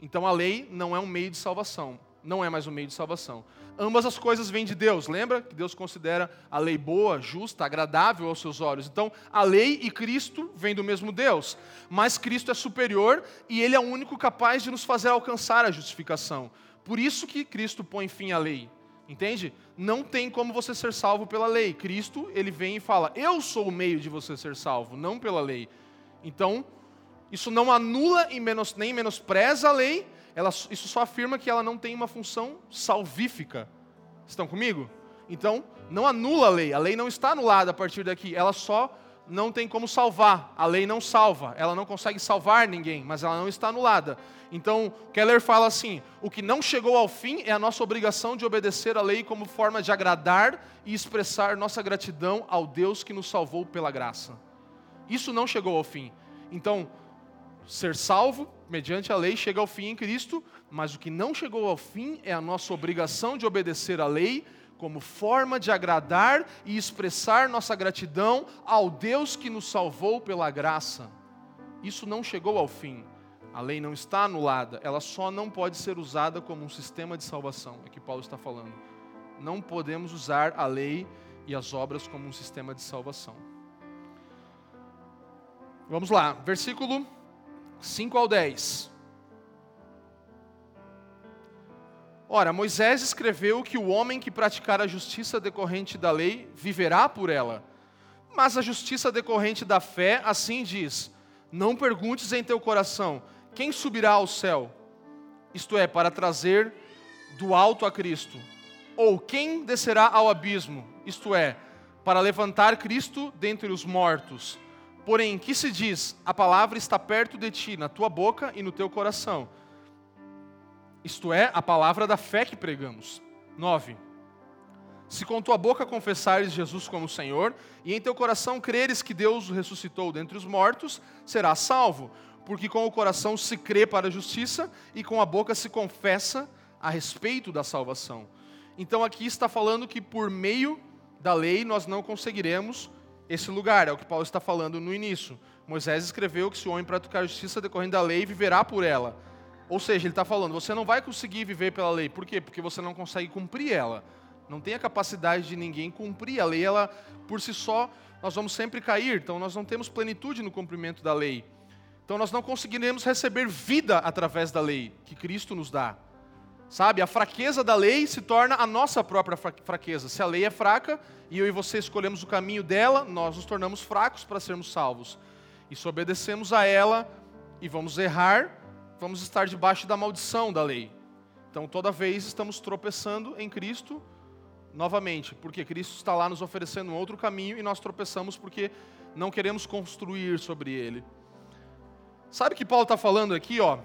Então, a lei não é um meio de salvação, não é mais um meio de salvação. Ambas as coisas vêm de Deus. Lembra que Deus considera a lei boa, justa, agradável aos seus olhos. Então, a lei e Cristo vêm do mesmo Deus. Mas Cristo é superior e ele é o único capaz de nos fazer alcançar a justificação. Por isso que Cristo põe fim à lei. Entende? Não tem como você ser salvo pela lei. Cristo, ele vem e fala: "Eu sou o meio de você ser salvo, não pela lei". Então, isso não anula e menos, nem menospreza a lei, ela, isso só afirma que ela não tem uma função salvífica. Estão comigo? Então, não anula a lei. A lei não está anulada a partir daqui. Ela só não tem como salvar. A lei não salva. Ela não consegue salvar ninguém, mas ela não está anulada. Então, Keller fala assim: o que não chegou ao fim é a nossa obrigação de obedecer a lei como forma de agradar e expressar nossa gratidão ao Deus que nos salvou pela graça. Isso não chegou ao fim. Então, ser salvo mediante a lei chega ao fim em Cristo, mas o que não chegou ao fim é a nossa obrigação de obedecer à lei como forma de agradar e expressar nossa gratidão ao Deus que nos salvou pela graça. Isso não chegou ao fim. A lei não está anulada, ela só não pode ser usada como um sistema de salvação, é que Paulo está falando. Não podemos usar a lei e as obras como um sistema de salvação. Vamos lá, versículo 5 ao 10. Ora, Moisés escreveu que o homem que praticar a justiça decorrente da lei viverá por ela. Mas a justiça decorrente da fé, assim diz: Não perguntes em teu coração: quem subirá ao céu? Isto é, para trazer do alto a Cristo. Ou quem descerá ao abismo? Isto é, para levantar Cristo dentre os mortos. Porém, que se diz: a palavra está perto de ti, na tua boca e no teu coração. Isto é, a palavra da fé que pregamos. 9. Se com tua boca confessares Jesus como Senhor, e em teu coração creres que Deus o ressuscitou dentre os mortos, serás salvo, porque com o coração se crê para a justiça, e com a boca se confessa a respeito da salvação. Então aqui está falando que por meio da lei nós não conseguiremos esse lugar, é o que Paulo está falando no início. Moisés escreveu que se o homem praticar a justiça decorrendo da lei, viverá por ela. Ou seja, ele está falando, você não vai conseguir viver pela lei. Por quê? Porque você não consegue cumprir ela. Não tem a capacidade de ninguém cumprir a lei. Ela, por si só, nós vamos sempre cair. Então, nós não temos plenitude no cumprimento da lei. Então, nós não conseguiremos receber vida através da lei que Cristo nos dá. Sabe? A fraqueza da lei se torna a nossa própria fraqueza. Se a lei é fraca e eu e você escolhemos o caminho dela, nós nos tornamos fracos para sermos salvos. E se obedecemos a ela e vamos errar, vamos estar debaixo da maldição da lei. Então, toda vez estamos tropeçando em Cristo novamente, porque Cristo está lá nos oferecendo um outro caminho e nós tropeçamos porque não queremos construir sobre ele. Sabe o que Paulo está falando aqui, ó?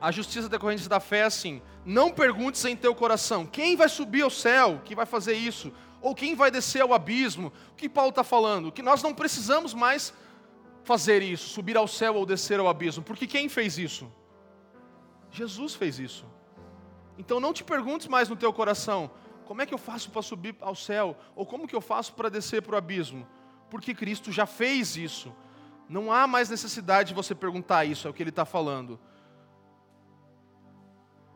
A justiça decorrente da fé é assim: não perguntes em teu coração quem vai subir ao céu, que vai fazer isso, ou quem vai descer ao abismo. O que Paulo está falando? Que nós não precisamos mais fazer isso, subir ao céu ou descer ao abismo, porque quem fez isso? Jesus fez isso. Então não te perguntes mais no teu coração, como é que eu faço para subir ao céu? Ou como que eu faço para descer para o abismo? Porque Cristo já fez isso. Não há mais necessidade de você perguntar isso, é o que ele está falando.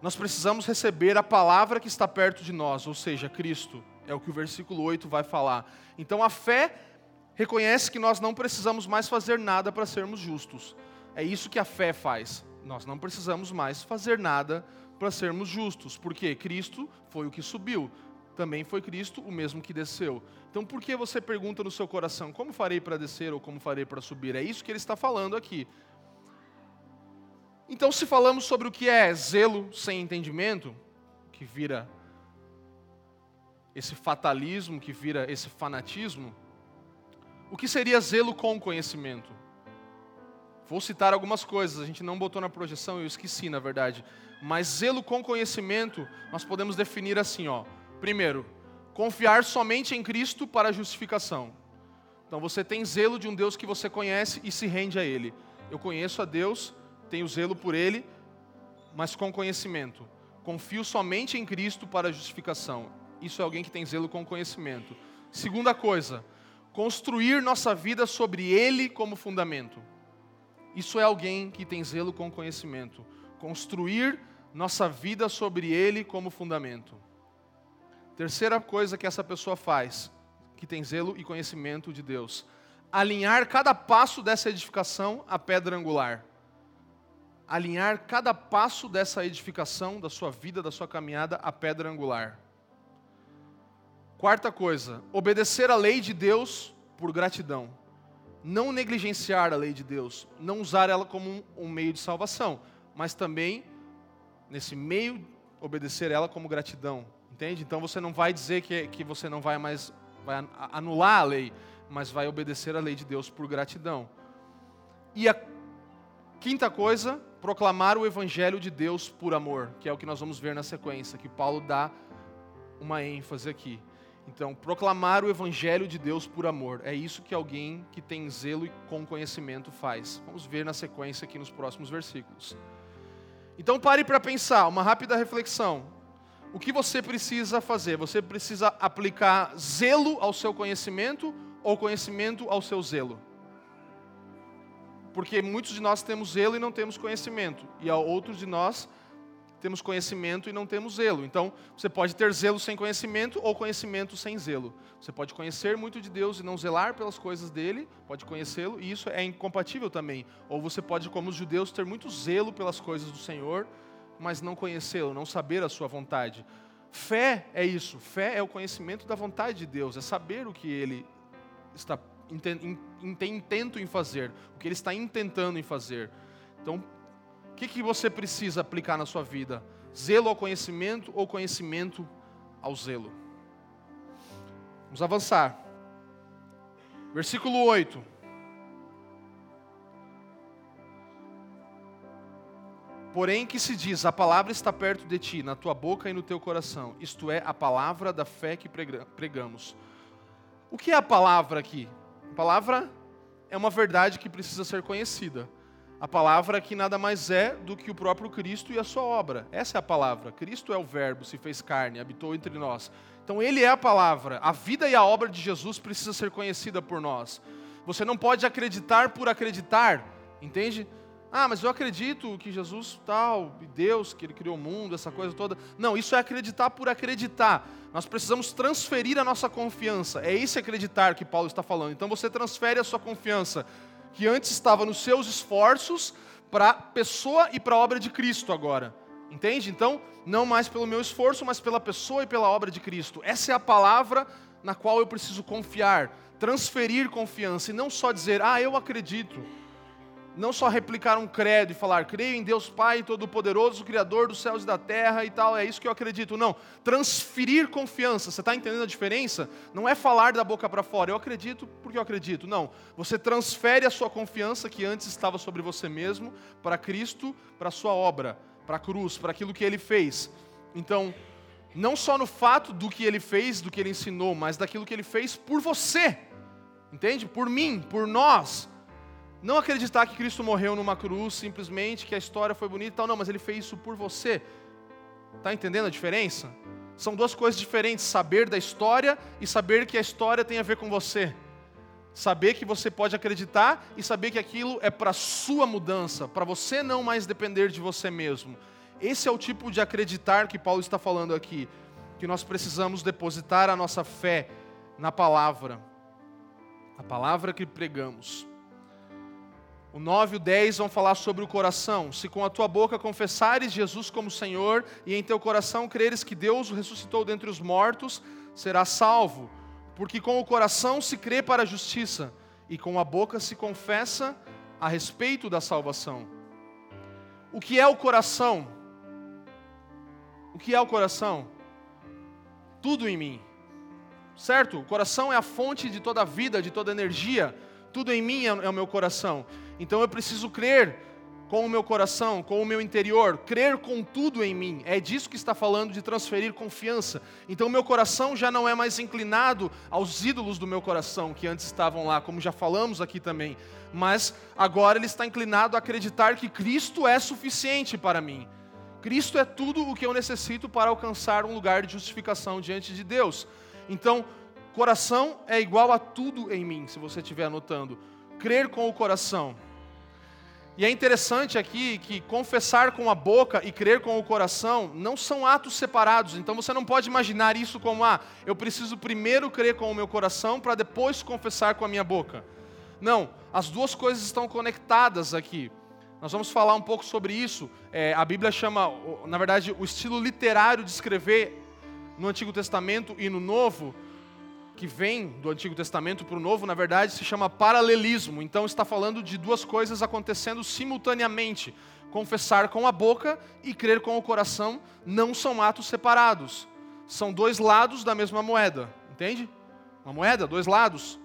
Nós precisamos receber a palavra que está perto de nós, ou seja, Cristo. É o que o versículo 8 vai falar. Então a fé reconhece que nós não precisamos mais fazer nada para sermos justos. É isso que a fé faz. Nós não precisamos mais fazer nada para sermos justos, porque Cristo foi o que subiu, também foi Cristo o mesmo que desceu. Então, por que você pergunta no seu coração, como farei para descer ou como farei para subir? É isso que ele está falando aqui. Então, se falamos sobre o que é zelo sem entendimento, que vira esse fatalismo, que vira esse fanatismo, o que seria zelo com conhecimento? Vou citar algumas coisas, a gente não botou na projeção, eu esqueci na verdade. Mas zelo com conhecimento, nós podemos definir assim, ó. Primeiro, confiar somente em Cristo para a justificação. Então você tem zelo de um Deus que você conhece e se rende a Ele. Eu conheço a Deus, tenho zelo por Ele, mas com conhecimento. Confio somente em Cristo para a justificação. Isso é alguém que tem zelo com conhecimento. Segunda coisa, construir nossa vida sobre Ele como fundamento. Isso é alguém que tem zelo com conhecimento. Construir nossa vida sobre ele como fundamento. Terceira coisa que essa pessoa faz, que tem zelo e conhecimento de Deus, alinhar cada passo dessa edificação à pedra angular. Alinhar cada passo dessa edificação, da sua vida, da sua caminhada, à pedra angular. Quarta coisa, obedecer a lei de Deus por gratidão não negligenciar a lei de Deus, não usar ela como um, um meio de salvação, mas também, nesse meio, obedecer ela como gratidão. Entende? Então você não vai dizer que, que você não vai mais vai anular a lei, mas vai obedecer a lei de Deus por gratidão. E a quinta coisa, proclamar o evangelho de Deus por amor, que é o que nós vamos ver na sequência, que Paulo dá uma ênfase aqui. Então, proclamar o evangelho de Deus por amor. É isso que alguém que tem zelo e com conhecimento faz. Vamos ver na sequência aqui nos próximos versículos. Então, pare para pensar, uma rápida reflexão. O que você precisa fazer? Você precisa aplicar zelo ao seu conhecimento ou conhecimento ao seu zelo? Porque muitos de nós temos zelo e não temos conhecimento, e outros de nós temos conhecimento e não temos zelo. Então, você pode ter zelo sem conhecimento ou conhecimento sem zelo. Você pode conhecer muito de Deus e não zelar pelas coisas dele, pode conhecê-lo, e isso é incompatível também. Ou você pode, como os judeus, ter muito zelo pelas coisas do Senhor, mas não conhecê-lo, não saber a sua vontade. Fé é isso, fé é o conhecimento da vontade de Deus, é saber o que ele está intento em fazer, o que ele está intentando em fazer. Então, o que, que você precisa aplicar na sua vida? Zelo ao conhecimento ou conhecimento ao zelo? Vamos avançar. Versículo 8. Porém, que se diz: a palavra está perto de ti, na tua boca e no teu coração, isto é, a palavra da fé que pregamos. O que é a palavra aqui? A palavra é uma verdade que precisa ser conhecida. A palavra que nada mais é do que o próprio Cristo e a sua obra. Essa é a palavra. Cristo é o Verbo, se fez carne, habitou entre nós. Então ele é a palavra. A vida e a obra de Jesus precisa ser conhecida por nós. Você não pode acreditar por acreditar, entende? Ah, mas eu acredito que Jesus tal, Deus, que ele criou o mundo, essa coisa toda. Não, isso é acreditar por acreditar. Nós precisamos transferir a nossa confiança. É esse acreditar que Paulo está falando. Então você transfere a sua confiança que antes estava nos seus esforços para a pessoa e para a obra de Cristo agora. Entende? Então, não mais pelo meu esforço, mas pela pessoa e pela obra de Cristo. Essa é a palavra na qual eu preciso confiar, transferir confiança e não só dizer, ah, eu acredito. Não só replicar um credo e falar, creio em Deus Pai Todo-Poderoso, Criador dos céus e da terra e tal, é isso que eu acredito. Não, transferir confiança, você está entendendo a diferença? Não é falar da boca para fora, eu acredito porque eu acredito. Não, você transfere a sua confiança que antes estava sobre você mesmo para Cristo, para a sua obra para a cruz, para aquilo que ele fez. Então, não só no fato do que ele fez, do que ele ensinou, mas daquilo que ele fez por você. Entende? Por mim, por nós. Não acreditar que Cristo morreu numa cruz simplesmente, que a história foi bonita e tal, não, mas ele fez isso por você. Está entendendo a diferença? São duas coisas diferentes, saber da história e saber que a história tem a ver com você. Saber que você pode acreditar e saber que aquilo é para sua mudança, para você não mais depender de você mesmo. Esse é o tipo de acreditar que Paulo está falando aqui, que nós precisamos depositar a nossa fé na palavra, a palavra que pregamos. O 9 e o 10 vão falar sobre o coração. Se com a tua boca confessares Jesus como Senhor e em teu coração creres que Deus o ressuscitou dentre os mortos, serás salvo porque com o coração se crê para a justiça e com a boca se confessa a respeito da salvação. O que é o coração? O que é o coração? Tudo em mim. Certo? O coração é a fonte de toda a vida, de toda a energia. Tudo em mim é, é o meu coração. Então eu preciso crer com o meu coração, com o meu interior, crer com tudo em mim. É disso que está falando de transferir confiança. Então, meu coração já não é mais inclinado aos ídolos do meu coração, que antes estavam lá, como já falamos aqui também. Mas agora ele está inclinado a acreditar que Cristo é suficiente para mim. Cristo é tudo o que eu necessito para alcançar um lugar de justificação diante de Deus. Então, coração é igual a tudo em mim, se você estiver anotando. Crer com o coração e é interessante aqui que confessar com a boca e crer com o coração não são atos separados. Então você não pode imaginar isso como, ah, eu preciso primeiro crer com o meu coração para depois confessar com a minha boca. Não, as duas coisas estão conectadas aqui. Nós vamos falar um pouco sobre isso. É, a Bíblia chama, na verdade, o estilo literário de escrever no Antigo Testamento e no Novo que vem do Antigo Testamento para o Novo, na verdade, se chama paralelismo. Então está falando de duas coisas acontecendo simultaneamente. Confessar com a boca e crer com o coração não são atos separados. São dois lados da mesma moeda. Entende? Uma moeda, dois lados.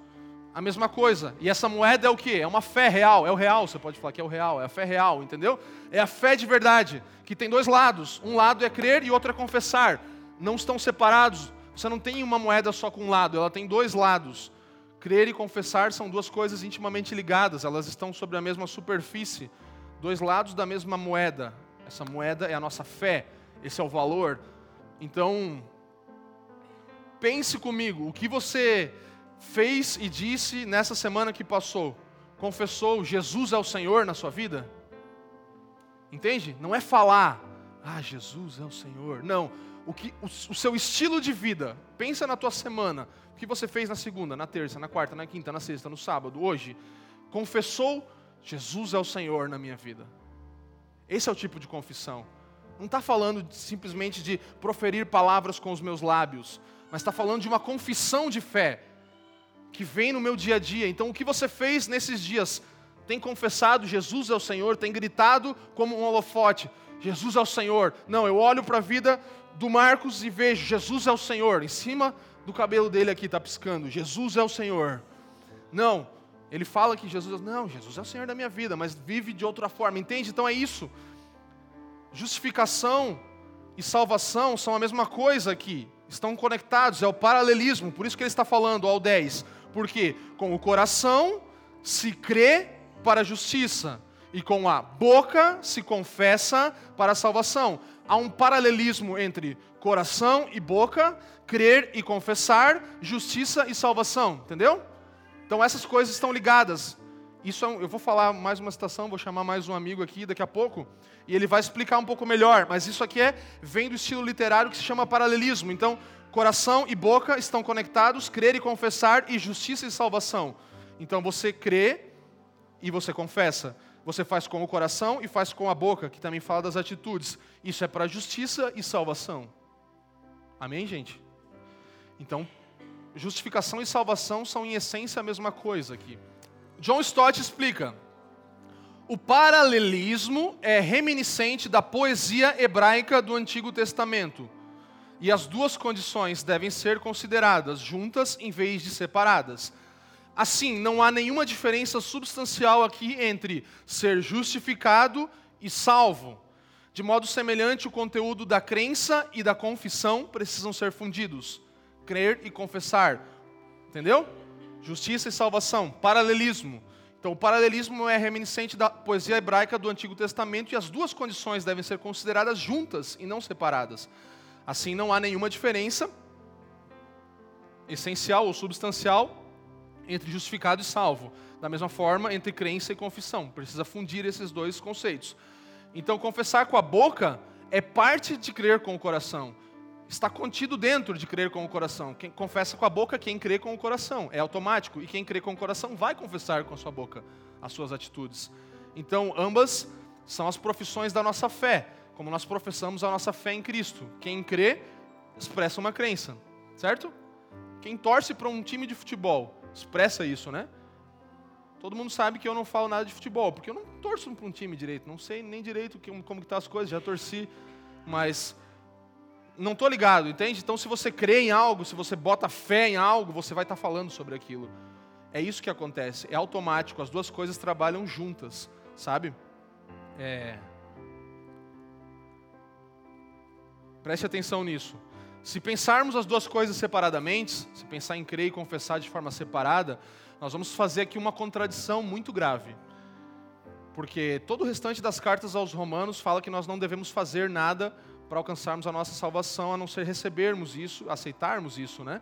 A mesma coisa. E essa moeda é o que? É uma fé real. É o real, você pode falar que é o real. É a fé real, entendeu? É a fé de verdade, que tem dois lados. Um lado é crer e outro é confessar. Não estão separados você não tem uma moeda só com um lado, ela tem dois lados. Crer e confessar são duas coisas intimamente ligadas, elas estão sobre a mesma superfície, dois lados da mesma moeda. Essa moeda é a nossa fé, esse é o valor. Então, pense comigo, o que você fez e disse nessa semana que passou? Confessou Jesus é o Senhor na sua vida? Entende? Não é falar, ah, Jesus é o Senhor. Não o, que, o, o seu estilo de vida. Pensa na tua semana. O que você fez na segunda, na terça, na quarta, na quinta, na sexta, no sábado, hoje. Confessou, Jesus é o Senhor na minha vida. Esse é o tipo de confissão. Não está falando de, simplesmente de proferir palavras com os meus lábios, mas está falando de uma confissão de fé que vem no meu dia a dia. Então, o que você fez nesses dias? Tem confessado Jesus é o Senhor, tem gritado como um holofote: Jesus é o Senhor. Não, eu olho para a vida do Marcos e vejo Jesus é o Senhor. Em cima do cabelo dele aqui está piscando: Jesus é o Senhor. Não, ele fala que Jesus, não, Jesus é o Senhor da minha vida, mas vive de outra forma, entende? Então é isso. Justificação e salvação são a mesma coisa aqui, estão conectados, é o paralelismo, por isso que ele está falando ao 10. Porque com o coração se crê para a justiça, e com a boca se confessa para a salvação há um paralelismo entre coração e boca, crer e confessar, justiça e salvação, entendeu? Então essas coisas estão ligadas. Isso é um, eu vou falar mais uma citação, vou chamar mais um amigo aqui daqui a pouco, e ele vai explicar um pouco melhor, mas isso aqui é vem do estilo literário que se chama paralelismo. Então, coração e boca estão conectados, crer e confessar e justiça e salvação. Então você crê e você confessa. Você faz com o coração e faz com a boca, que também fala das atitudes. Isso é para justiça e salvação. Amém, gente? Então, justificação e salvação são em essência a mesma coisa aqui. John Stott explica: o paralelismo é reminiscente da poesia hebraica do Antigo Testamento. E as duas condições devem ser consideradas juntas em vez de separadas. Assim, não há nenhuma diferença substancial aqui entre ser justificado e salvo. De modo semelhante, o conteúdo da crença e da confissão precisam ser fundidos. Crer e confessar. Entendeu? Justiça e salvação. Paralelismo. Então, o paralelismo é reminiscente da poesia hebraica do Antigo Testamento e as duas condições devem ser consideradas juntas e não separadas. Assim, não há nenhuma diferença essencial ou substancial entre justificado e salvo. Da mesma forma, entre crença e confissão. Precisa fundir esses dois conceitos. Então, confessar com a boca é parte de crer com o coração. Está contido dentro de crer com o coração. Quem confessa com a boca, quem crê com o coração. É automático. E quem crê com o coração vai confessar com a sua boca as suas atitudes. Então, ambas são as profissões da nossa fé. Como nós professamos a nossa fé em Cristo. Quem crê, expressa uma crença. Certo? Quem torce para um time de futebol, expressa isso, né? Todo mundo sabe que eu não falo nada de futebol, porque eu não torço para um time direito, não sei nem direito como estão tá as coisas, já torci, mas não estou ligado, entende? Então, se você crê em algo, se você bota fé em algo, você vai estar tá falando sobre aquilo. É isso que acontece, é automático, as duas coisas trabalham juntas, sabe? É... Preste atenção nisso. Se pensarmos as duas coisas separadamente, se pensar em crer e confessar de forma separada, nós vamos fazer aqui uma contradição muito grave. Porque todo o restante das cartas aos Romanos fala que nós não devemos fazer nada para alcançarmos a nossa salvação, a não ser recebermos isso, aceitarmos isso, né?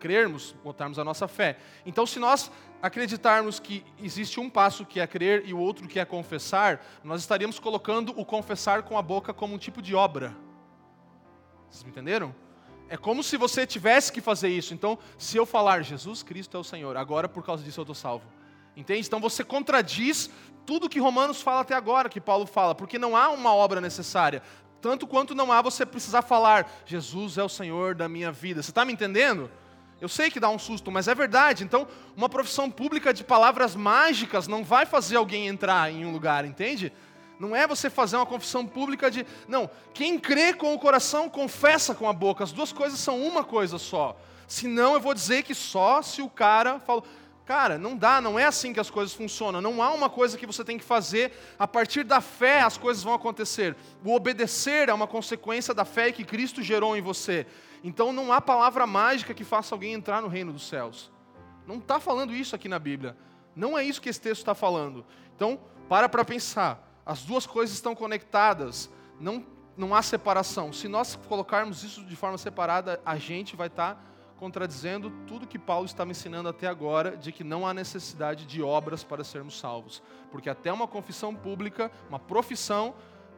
Crermos, botarmos a nossa fé. Então, se nós acreditarmos que existe um passo que é crer e o outro que é confessar, nós estaríamos colocando o confessar com a boca como um tipo de obra. Vocês me entenderam? É como se você tivesse que fazer isso. Então, se eu falar Jesus Cristo é o Senhor, agora por causa disso eu estou salvo. Entende? Então você contradiz tudo que Romanos fala até agora, que Paulo fala, porque não há uma obra necessária. Tanto quanto não há você precisar falar, Jesus é o Senhor da minha vida. Você está me entendendo? Eu sei que dá um susto, mas é verdade. Então, uma profissão pública de palavras mágicas não vai fazer alguém entrar em um lugar, entende? Não é você fazer uma confissão pública de. Não, quem crê com o coração confessa com a boca. As duas coisas são uma coisa só. Senão eu vou dizer que só se o cara falou. Cara, não dá, não é assim que as coisas funcionam. Não há uma coisa que você tem que fazer. A partir da fé as coisas vão acontecer. O obedecer é uma consequência da fé que Cristo gerou em você. Então não há palavra mágica que faça alguém entrar no reino dos céus. Não está falando isso aqui na Bíblia. Não é isso que esse texto está falando. Então, para para pensar. As duas coisas estão conectadas, não, não há separação. Se nós colocarmos isso de forma separada, a gente vai estar contradizendo tudo que Paulo estava ensinando até agora, de que não há necessidade de obras para sermos salvos. Porque até uma confissão pública, uma profissão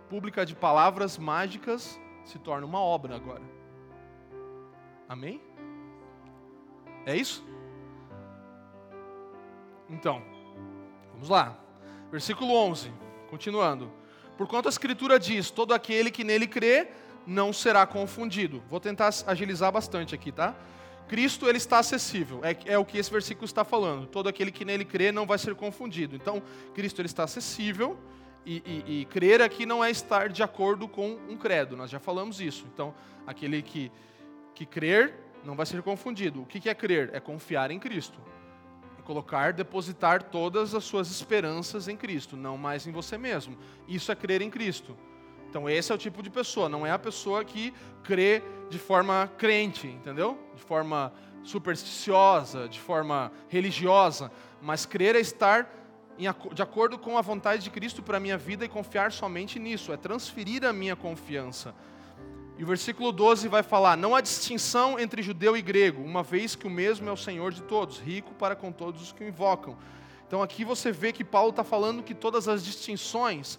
pública de palavras mágicas, se torna uma obra agora. Amém? É isso? Então, vamos lá. Versículo 11. Continuando. Porquanto a Escritura diz: todo aquele que nele crê não será confundido. Vou tentar agilizar bastante aqui, tá? Cristo ele está acessível, é, é, o que esse versículo está falando. Todo aquele que nele crê não vai ser confundido. Então, Cristo ele está acessível e, e, e crer aqui não é estar de acordo com um credo. Nós já falamos isso. Então, aquele que, que crer não vai ser confundido. O que é crer? É confiar em Cristo colocar, depositar todas as suas esperanças em Cristo, não mais em você mesmo. Isso é crer em Cristo. Então, esse é o tipo de pessoa, não é a pessoa que crê de forma crente, entendeu? De forma supersticiosa, de forma religiosa, mas crer é estar em, de acordo com a vontade de Cristo para a minha vida e confiar somente nisso, é transferir a minha confiança. E o versículo 12 vai falar: Não há distinção entre judeu e grego, uma vez que o mesmo é o Senhor de todos, rico para com todos os que o invocam. Então aqui você vê que Paulo está falando que todas as distinções,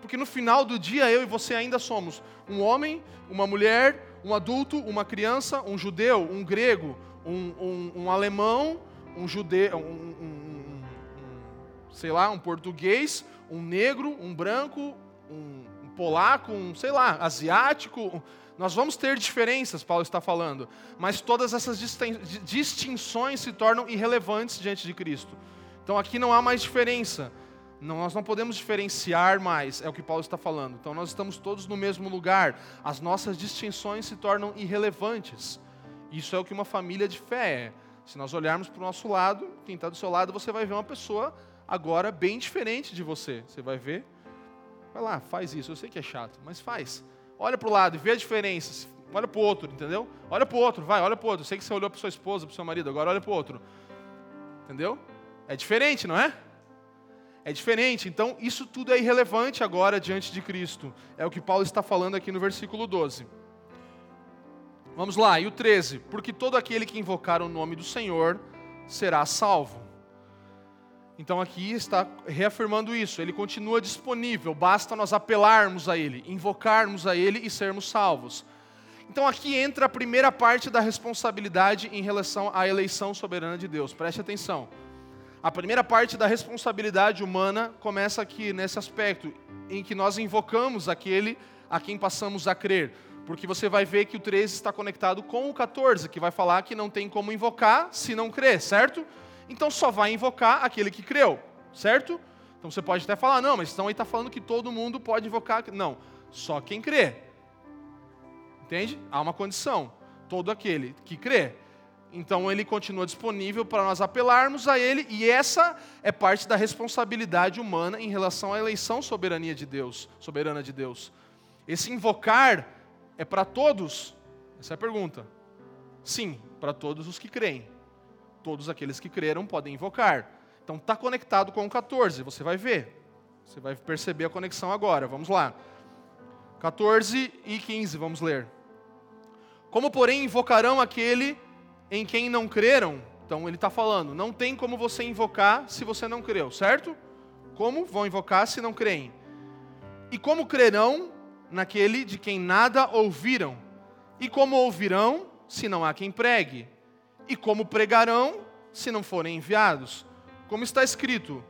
porque no final do dia eu e você ainda somos um homem, uma mulher, um adulto, uma criança, um judeu, um grego, um, um, um alemão, um judeu, um, sei lá, um português, um negro, um branco, um, um polaco, um, sei lá, asiático. Nós vamos ter diferenças, Paulo está falando, mas todas essas distinções se tornam irrelevantes diante de Cristo. Então aqui não há mais diferença. Não, nós não podemos diferenciar mais, é o que Paulo está falando. Então nós estamos todos no mesmo lugar. As nossas distinções se tornam irrelevantes. Isso é o que uma família de fé é. Se nós olharmos para o nosso lado, quem está do seu lado, você vai ver uma pessoa agora bem diferente de você. Você vai ver, vai lá, faz isso. Eu sei que é chato, mas faz. Olha para o lado e vê a diferença. Olha para o outro, entendeu? Olha para o outro, vai, olha para o outro. Eu sei que você olhou para sua esposa, para seu marido, agora olha para o outro. Entendeu? É diferente, não é? É diferente. Então, isso tudo é irrelevante agora diante de Cristo. É o que Paulo está falando aqui no versículo 12. Vamos lá, e o 13. Porque todo aquele que invocar o nome do Senhor será salvo. Então aqui está reafirmando isso, ele continua disponível, basta nós apelarmos a ele, invocarmos a ele e sermos salvos. Então aqui entra a primeira parte da responsabilidade em relação à eleição soberana de Deus. Preste atenção. A primeira parte da responsabilidade humana começa aqui nesse aspecto em que nós invocamos aquele a quem passamos a crer. Porque você vai ver que o 13 está conectado com o 14, que vai falar que não tem como invocar se não crer, certo? Então só vai invocar aquele que creu, certo? Então você pode até falar, não, mas então aí está falando que todo mundo pode invocar. Não, só quem crê. Entende? Há uma condição. Todo aquele que crê. Então ele continua disponível para nós apelarmos a ele, e essa é parte da responsabilidade humana em relação à eleição soberania de Deus, soberana de Deus. Esse invocar é para todos? Essa é a pergunta. Sim, para todos os que creem todos aqueles que creram podem invocar. Então está conectado com o 14, você vai ver. Você vai perceber a conexão agora. Vamos lá. 14 e 15, vamos ler. Como, porém, invocarão aquele em quem não creram? Então ele está falando, não tem como você invocar se você não creu, certo? Como vão invocar se não creem? E como crerão naquele de quem nada ouviram? E como ouvirão se não há quem pregue? E como pregarão se não forem enviados? Como está escrito,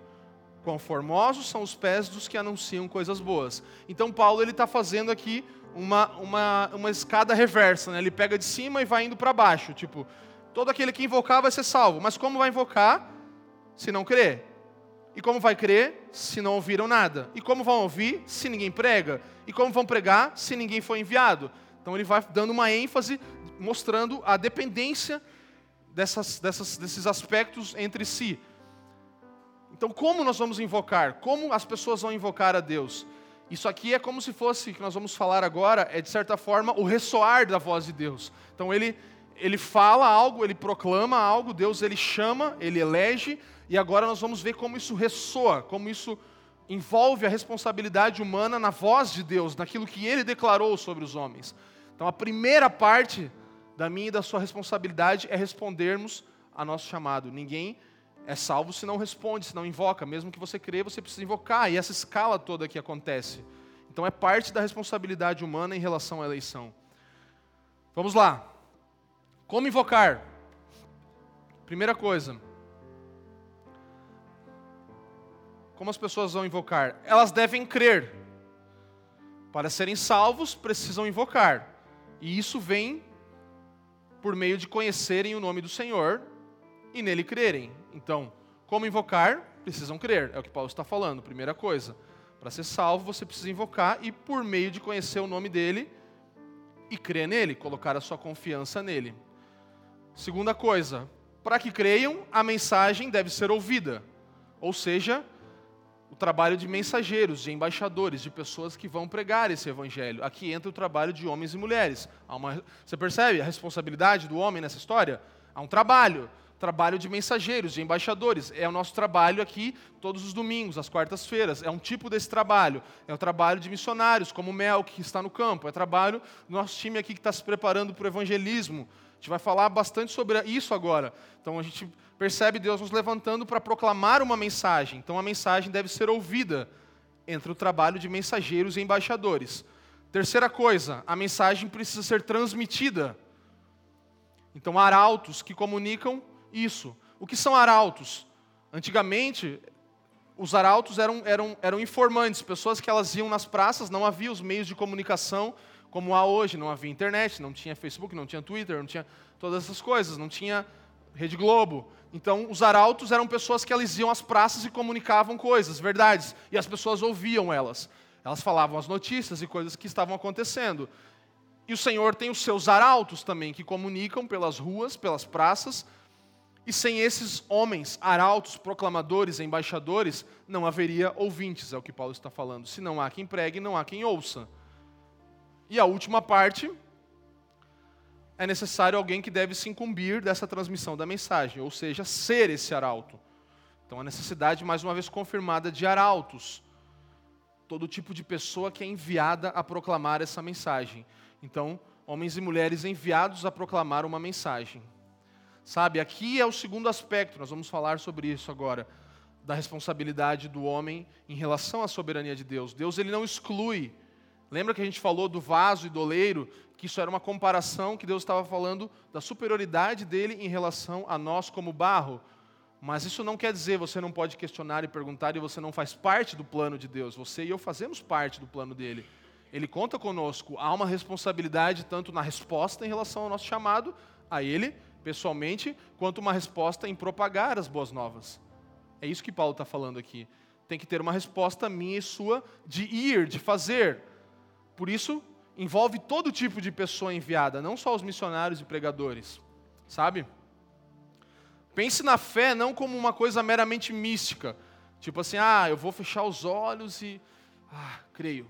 quão formosos são os pés dos que anunciam coisas boas. Então Paulo ele está fazendo aqui uma, uma, uma escada reversa, né? ele pega de cima e vai indo para baixo, tipo, todo aquele que invocar vai ser salvo, mas como vai invocar se não crer? E como vai crer se não ouviram nada? E como vão ouvir se ninguém prega? E como vão pregar se ninguém foi enviado? Então ele vai dando uma ênfase, mostrando a dependência dessas, dessas, desses aspectos entre si. Então, como nós vamos invocar? Como as pessoas vão invocar a Deus? Isso aqui é como se fosse, que nós vamos falar agora, é de certa forma o ressoar da voz de Deus. Então, ele, ele fala algo, ele proclama algo, Deus ele chama, ele elege, e agora nós vamos ver como isso ressoa, como isso envolve a responsabilidade humana na voz de Deus, naquilo que ele declarou sobre os homens. Então, a primeira parte da minha e da sua responsabilidade é respondermos a nosso chamado. Ninguém é salvo se não responde, se não invoca. Mesmo que você crê, você precisa invocar. E essa escala toda que acontece. Então é parte da responsabilidade humana em relação à eleição. Vamos lá. Como invocar? Primeira coisa. Como as pessoas vão invocar? Elas devem crer. Para serem salvos, precisam invocar. E isso vem por meio de conhecerem o nome do Senhor e nele crerem. Então, como invocar? Precisam crer, é o que Paulo está falando. Primeira coisa, para ser salvo você precisa invocar e por meio de conhecer o nome dele e crer nele, colocar a sua confiança nele. Segunda coisa, para que creiam, a mensagem deve ser ouvida. Ou seja, o trabalho de mensageiros, de embaixadores, de pessoas que vão pregar esse evangelho. Aqui entra o trabalho de homens e mulheres. Uma, você percebe a responsabilidade do homem nessa história? Há um trabalho, trabalho de mensageiros, de embaixadores. É o nosso trabalho aqui todos os domingos, às quartas-feiras. É um tipo desse trabalho. É o trabalho de missionários, como o Mel, que está no campo. É trabalho do nosso time aqui que está se preparando para o evangelismo. A gente vai falar bastante sobre isso agora. Então a gente percebe Deus nos levantando para proclamar uma mensagem. Então a mensagem deve ser ouvida entre o trabalho de mensageiros e embaixadores. Terceira coisa, a mensagem precisa ser transmitida. Então, arautos que comunicam isso. O que são arautos? Antigamente, os arautos eram, eram, eram informantes, pessoas que elas iam nas praças, não havia os meios de comunicação como há hoje, não havia internet, não tinha Facebook, não tinha Twitter, não tinha todas essas coisas, não tinha Rede Globo. Então, os arautos eram pessoas que elas iam às praças e comunicavam coisas, verdades, e as pessoas ouviam elas. Elas falavam as notícias e coisas que estavam acontecendo. E o Senhor tem os seus arautos também, que comunicam pelas ruas, pelas praças, e sem esses homens, arautos, proclamadores, embaixadores, não haveria ouvintes, é o que Paulo está falando. Se não há quem pregue, não há quem ouça. E a última parte, é necessário alguém que deve se incumbir dessa transmissão da mensagem, ou seja, ser esse arauto. Então a necessidade, mais uma vez confirmada, de arautos. Todo tipo de pessoa que é enviada a proclamar essa mensagem. Então, homens e mulheres enviados a proclamar uma mensagem. Sabe, aqui é o segundo aspecto, nós vamos falar sobre isso agora, da responsabilidade do homem em relação à soberania de Deus. Deus ele não exclui. Lembra que a gente falou do vaso e do oleiro, que isso era uma comparação que Deus estava falando da superioridade dele em relação a nós como barro. Mas isso não quer dizer você não pode questionar e perguntar e você não faz parte do plano de Deus. Você e eu fazemos parte do plano dele. Ele conta conosco. Há uma responsabilidade tanto na resposta em relação ao nosso chamado a ele, pessoalmente, quanto uma resposta em propagar as boas novas. É isso que Paulo está falando aqui. Tem que ter uma resposta minha e sua de ir, de fazer. Por isso, envolve todo tipo de pessoa enviada, não só os missionários e pregadores. Sabe? Pense na fé não como uma coisa meramente mística. Tipo assim, ah, eu vou fechar os olhos e. Ah, creio.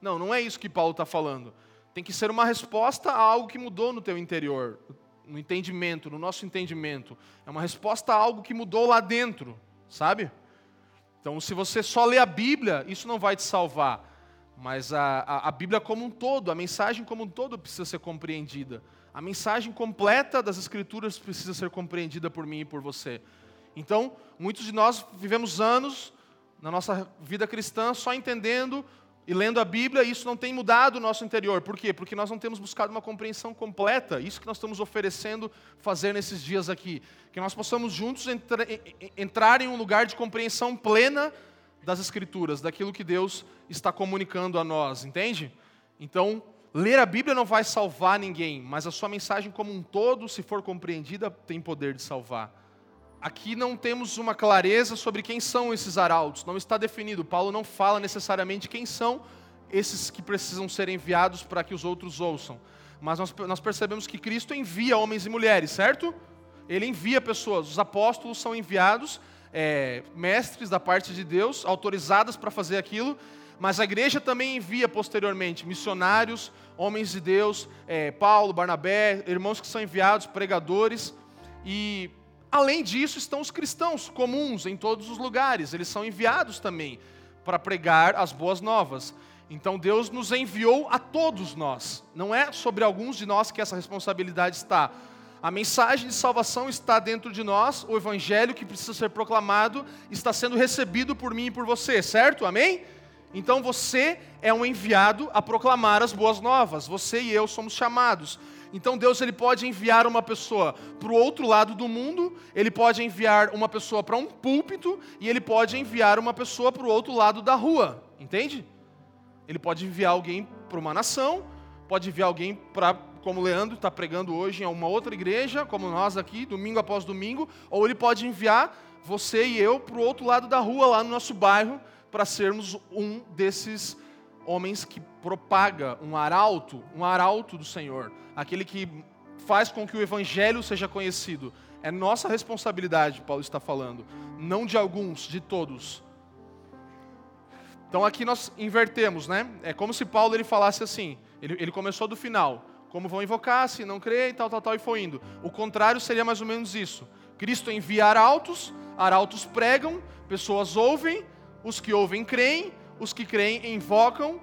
Não, não é isso que Paulo está falando. Tem que ser uma resposta a algo que mudou no teu interior no entendimento, no nosso entendimento. É uma resposta a algo que mudou lá dentro, sabe? Então, se você só lê a Bíblia, isso não vai te salvar. Mas a, a, a, Bíblia como um todo, a mensagem como um todo precisa ser compreendida. A mensagem completa das Escrituras precisa ser compreendida por mim e por você. Então, muitos de nós vivemos anos na nossa vida cristã só entendendo e lendo a Bíblia, isso não tem mudado o nosso interior. Por quê? Porque nós não temos buscado uma compreensão completa. Isso que nós estamos oferecendo fazer nesses dias aqui. Que nós possamos juntos entra, entrar em um lugar de compreensão plena das Escrituras, daquilo que Deus está comunicando a nós, entende? Então, ler a Bíblia não vai salvar ninguém, mas a sua mensagem como um todo, se for compreendida, tem poder de salvar. Aqui não temos uma clareza sobre quem são esses arautos, não está definido. Paulo não fala necessariamente quem são esses que precisam ser enviados para que os outros ouçam. Mas nós, nós percebemos que Cristo envia homens e mulheres, certo? Ele envia pessoas, os apóstolos são enviados, é, mestres da parte de Deus, autorizadas para fazer aquilo, mas a igreja também envia posteriormente missionários, homens de Deus, é, Paulo, Barnabé, irmãos que são enviados, pregadores, e Além disso, estão os cristãos comuns em todos os lugares, eles são enviados também para pregar as boas novas. Então Deus nos enviou a todos nós, não é sobre alguns de nós que essa responsabilidade está. A mensagem de salvação está dentro de nós, o evangelho que precisa ser proclamado está sendo recebido por mim e por você, certo? Amém? Então você é um enviado a proclamar as boas novas, você e eu somos chamados. Então Deus ele pode enviar uma pessoa para o outro lado do mundo, ele pode enviar uma pessoa para um púlpito e ele pode enviar uma pessoa para o outro lado da rua, entende? Ele pode enviar alguém para uma nação, pode enviar alguém para, como Leandro está pregando hoje em uma outra igreja, como nós aqui, domingo após domingo, ou ele pode enviar você e eu para o outro lado da rua, lá no nosso bairro, para sermos um desses homens que propaga um arauto, um arauto do Senhor, aquele que faz com que o evangelho seja conhecido. É nossa responsabilidade, Paulo está falando, não de alguns, de todos. Então aqui nós invertemos, né? É como se Paulo ele falasse assim, ele, ele começou do final, como vão invocar, se não crê, e tal, tal, tal, e foi indo. O contrário seria mais ou menos isso. Cristo envia arautos, arautos pregam, pessoas ouvem, os que ouvem creem, os que creem invocam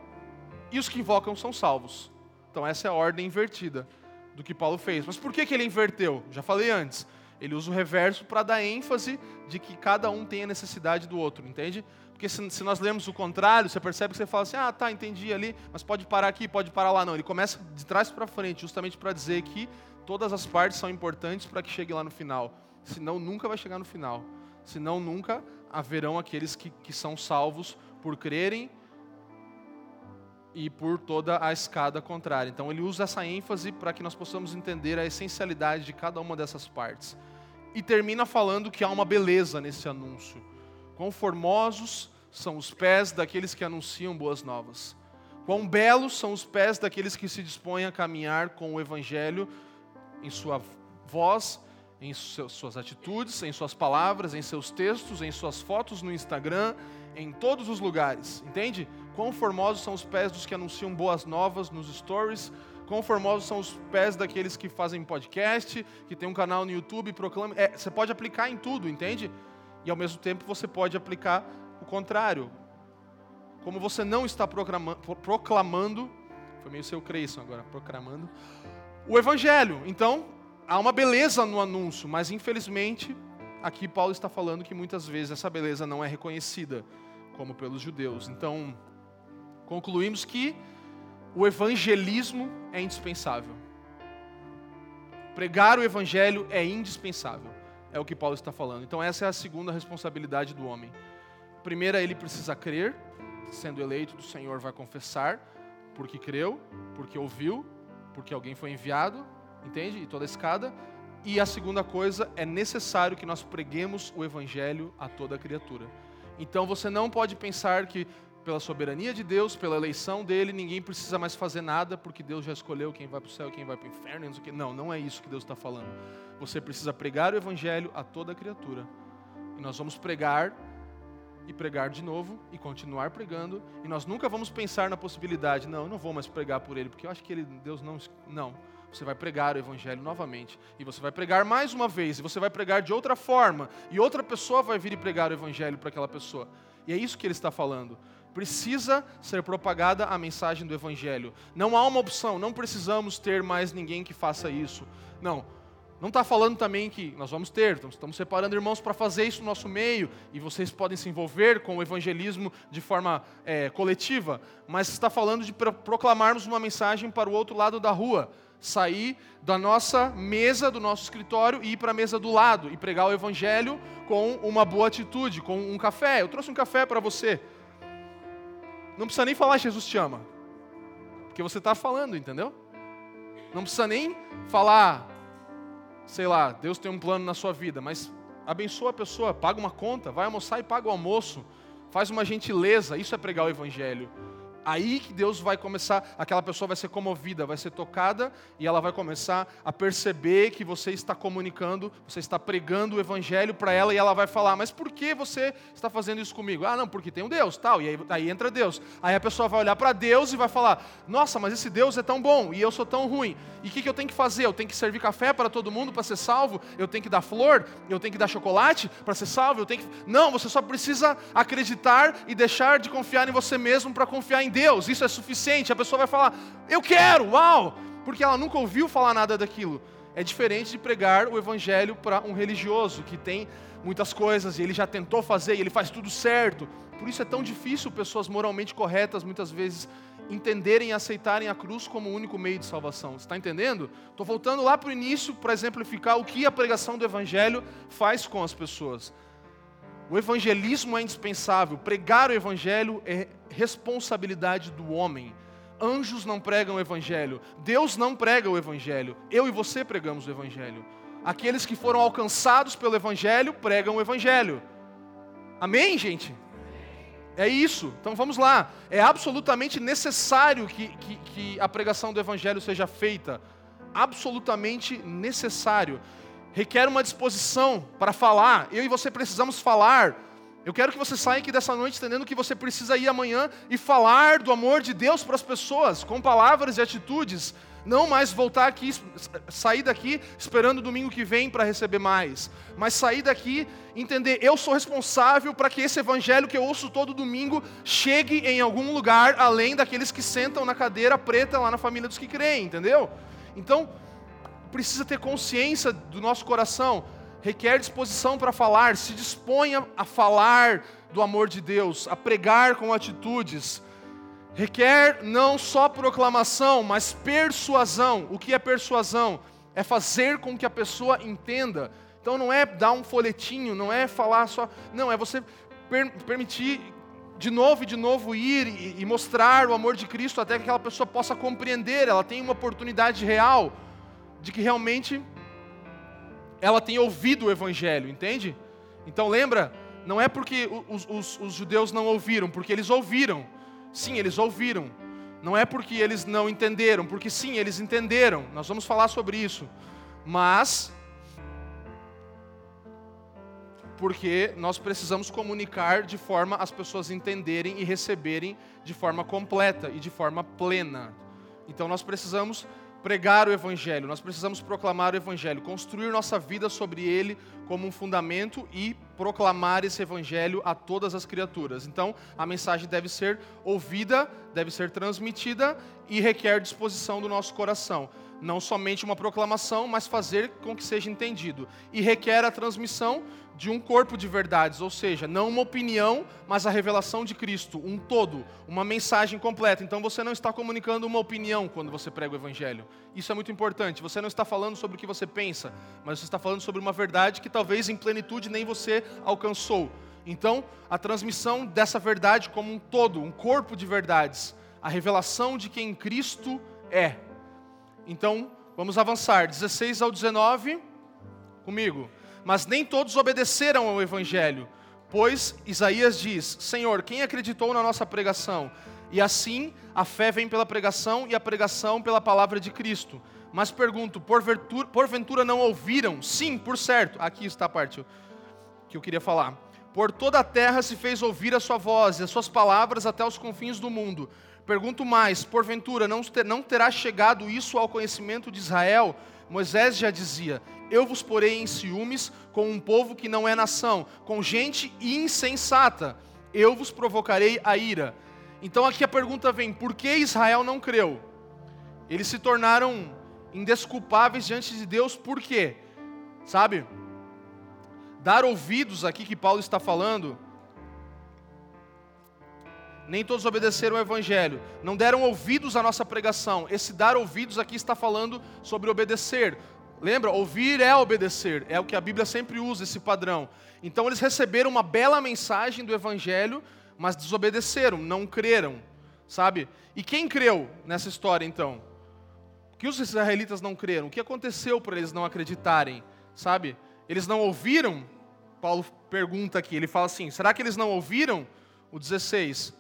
e os que invocam são salvos. Então essa é a ordem invertida do que Paulo fez. Mas por que, que ele inverteu? Já falei antes. Ele usa o reverso para dar ênfase de que cada um tem a necessidade do outro, entende? Porque se, se, nós lemos o contrário, você percebe que você fala assim, ah, tá, entendi ali, mas pode parar aqui, pode parar lá. Não, ele começa de trás para frente, justamente para dizer que todas as partes são importantes para que chegue lá no final. Senão nunca vai chegar no final. senão nunca haverão aqueles que, que são salvos por crerem e por toda a escada contrária. Então ele usa essa ênfase para que nós possamos entender a essencialidade de cada uma dessas partes. E termina falando que há uma beleza nesse anúncio. Quão formosos são os pés daqueles que anunciam boas novas. Quão belos são os pés daqueles que se dispõem a caminhar com o evangelho em sua voz, em suas atitudes, em suas palavras, em seus textos, em suas fotos no Instagram, em todos os lugares. Entende? Quão formosos são os pés dos que anunciam boas novas nos stories. Quão formosos são os pés daqueles que fazem podcast, que tem um canal no YouTube e proclamam. É, você pode aplicar em tudo, entende? E ao mesmo tempo você pode aplicar o contrário. Como você não está proclamando, foi meio seu Creyson agora, proclamando, o Evangelho. Então, há uma beleza no anúncio, mas infelizmente, aqui Paulo está falando que muitas vezes essa beleza não é reconhecida, como pelos judeus. Então, concluímos que o evangelismo é indispensável. Pregar o evangelho é indispensável. É o que Paulo está falando. Então, essa é a segunda responsabilidade do homem. Primeira, ele precisa crer, sendo eleito do Senhor, vai confessar, porque creu, porque ouviu, porque alguém foi enviado, entende? E toda a escada. E a segunda coisa, é necessário que nós preguemos o evangelho a toda criatura. Então você não pode pensar que pela soberania de Deus, pela eleição dele, ninguém precisa mais fazer nada porque Deus já escolheu quem vai para o céu quem vai para o inferno. Não, não é isso que Deus está falando. Você precisa pregar o evangelho a toda criatura. E nós vamos pregar e pregar de novo e continuar pregando. E nós nunca vamos pensar na possibilidade, não, eu não vou mais pregar por ele, porque eu acho que ele, Deus não. Não. Você vai pregar o Evangelho novamente. E você vai pregar mais uma vez. E você vai pregar de outra forma. E outra pessoa vai vir e pregar o Evangelho para aquela pessoa. E é isso que ele está falando. Precisa ser propagada a mensagem do Evangelho. Não há uma opção. Não precisamos ter mais ninguém que faça isso. Não. Não está falando também que nós vamos ter, estamos separando irmãos para fazer isso no nosso meio, e vocês podem se envolver com o evangelismo de forma é, coletiva, mas está falando de proclamarmos uma mensagem para o outro lado da rua, sair da nossa mesa, do nosso escritório e ir para a mesa do lado e pregar o evangelho com uma boa atitude, com um café. Eu trouxe um café para você. Não precisa nem falar Jesus te ama, porque você está falando, entendeu? Não precisa nem falar, sei lá, Deus tem um plano na sua vida, mas abençoa a pessoa, paga uma conta, vai almoçar e paga o almoço, faz uma gentileza, isso é pregar o evangelho. Aí que Deus vai começar, aquela pessoa vai ser comovida, vai ser tocada e ela vai começar a perceber que você está comunicando, você está pregando o evangelho para ela e ela vai falar: "Mas por que você está fazendo isso comigo?" "Ah, não, porque tem um Deus", tal. E aí, aí entra Deus. Aí a pessoa vai olhar para Deus e vai falar: "Nossa, mas esse Deus é tão bom e eu sou tão ruim. E o que, que eu tenho que fazer? Eu tenho que servir café para todo mundo para ser salvo? Eu tenho que dar flor? Eu tenho que dar chocolate para ser salvo? Eu tenho que Não, você só precisa acreditar e deixar de confiar em você mesmo para confiar em Deus, isso é suficiente. A pessoa vai falar, eu quero, uau, porque ela nunca ouviu falar nada daquilo. É diferente de pregar o evangelho para um religioso que tem muitas coisas e ele já tentou fazer e ele faz tudo certo. Por isso é tão difícil pessoas moralmente corretas muitas vezes entenderem e aceitarem a cruz como o único meio de salvação. Está entendendo? Estou voltando lá para o início para exemplificar o que a pregação do evangelho faz com as pessoas. O evangelismo é indispensável. Pregar o evangelho é responsabilidade do homem. Anjos não pregam o evangelho. Deus não prega o evangelho. Eu e você pregamos o evangelho. Aqueles que foram alcançados pelo evangelho pregam o evangelho. Amém, gente? É isso. Então vamos lá. É absolutamente necessário que, que, que a pregação do evangelho seja feita. Absolutamente necessário requer uma disposição para falar. Eu e você precisamos falar. Eu quero que você saia aqui dessa noite entendendo que você precisa ir amanhã e falar do amor de Deus para as pessoas, com palavras e atitudes. Não mais voltar aqui, sair daqui esperando o domingo que vem para receber mais. Mas sair daqui entender, eu sou responsável para que esse evangelho que eu ouço todo domingo chegue em algum lugar além daqueles que sentam na cadeira preta lá na família dos que creem, entendeu? Então, precisa ter consciência do nosso coração, requer disposição para falar, se disponha a falar do amor de Deus, a pregar com atitudes. Requer não só proclamação, mas persuasão. O que é persuasão? É fazer com que a pessoa entenda Então não é dar um folhetinho, não é falar só. Não, é você per permitir de novo e de novo ir e, e mostrar o amor de Cristo até que aquela pessoa possa compreender, ela tem uma oportunidade real de que realmente ela tem ouvido o Evangelho, entende? Então lembra, não é porque os, os, os, judeus não ouviram, porque eles ouviram. Sim, eles ouviram. Não é porque eles não entenderam, porque sim, eles entenderam. Nós vamos falar sobre isso. Mas porque nós precisamos comunicar de forma as pessoas entenderem e receberem de forma completa e de forma plena. Então nós precisamos pregar o Evangelho, nós precisamos proclamar o Evangelho, construir nossa vida sobre ele como um fundamento e proclamar esse Evangelho a todas as criaturas. Então, a mensagem deve ser ouvida, deve ser transmitida e requer disposição do nosso coração. Não somente uma proclamação, mas fazer com que seja entendido. E requer a transmissão de um corpo de verdades, ou seja, não uma opinião, mas a revelação de Cristo, um todo, uma mensagem completa. Então você não está comunicando uma opinião quando você prega o Evangelho. Isso é muito importante. Você não está falando sobre o que você pensa, mas você está falando sobre uma verdade que talvez em plenitude nem você alcançou. Então, a transmissão dessa verdade como um todo, um corpo de verdades, a revelação de quem Cristo é. Então, vamos avançar. 16 ao 19, comigo mas nem todos obedeceram ao Evangelho. Pois Isaías diz: Senhor, quem acreditou na nossa pregação? E assim a fé vem pela pregação e a pregação pela palavra de Cristo. Mas pergunto: porventura, não ouviram? Sim, por certo. Aqui está a parte que eu queria falar. Por toda a terra se fez ouvir a sua voz e as suas palavras até os confins do mundo. Pergunto mais: porventura não terá chegado isso ao conhecimento de Israel? Moisés já dizia: Eu vos porei em ciúmes com um povo que não é nação, com gente insensata. Eu vos provocarei a ira. Então aqui a pergunta vem: por que Israel não creu? Eles se tornaram indesculpáveis diante de Deus, por quê? Sabe? Dar ouvidos aqui que Paulo está falando nem todos obedeceram ao Evangelho, não deram ouvidos à nossa pregação. Esse dar ouvidos aqui está falando sobre obedecer. Lembra? Ouvir é obedecer, é o que a Bíblia sempre usa, esse padrão. Então eles receberam uma bela mensagem do Evangelho, mas desobedeceram, não creram, sabe? E quem creu nessa história então? Que os israelitas não creram? O que aconteceu para eles não acreditarem, sabe? Eles não ouviram? Paulo pergunta aqui, ele fala assim: será que eles não ouviram? O 16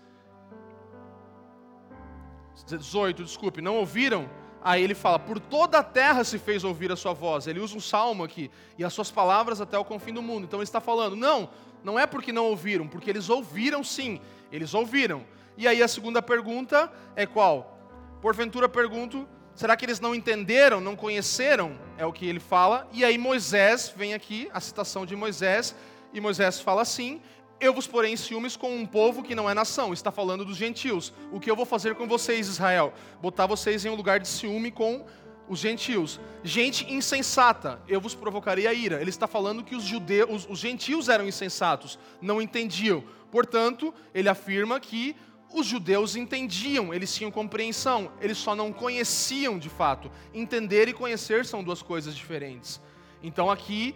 18, desculpe, não ouviram? Aí ele fala: Por toda a terra se fez ouvir a sua voz. Ele usa um salmo aqui, e as suas palavras até o confim do mundo. Então ele está falando: Não, não é porque não ouviram, porque eles ouviram sim, eles ouviram. E aí a segunda pergunta é qual? Porventura pergunto: será que eles não entenderam, não conheceram? É o que ele fala. E aí Moisés vem aqui, a citação de Moisés, e Moisés fala assim: eu vos porei em ciúmes com um povo que não é nação. Está falando dos gentios. O que eu vou fazer com vocês, Israel? Botar vocês em um lugar de ciúme com os gentios. Gente insensata, eu vos provocarei a ira. Ele está falando que os judeus, os, os gentios eram insensatos, não entendiam. Portanto, ele afirma que os judeus entendiam, eles tinham compreensão, eles só não conheciam de fato. Entender e conhecer são duas coisas diferentes. Então aqui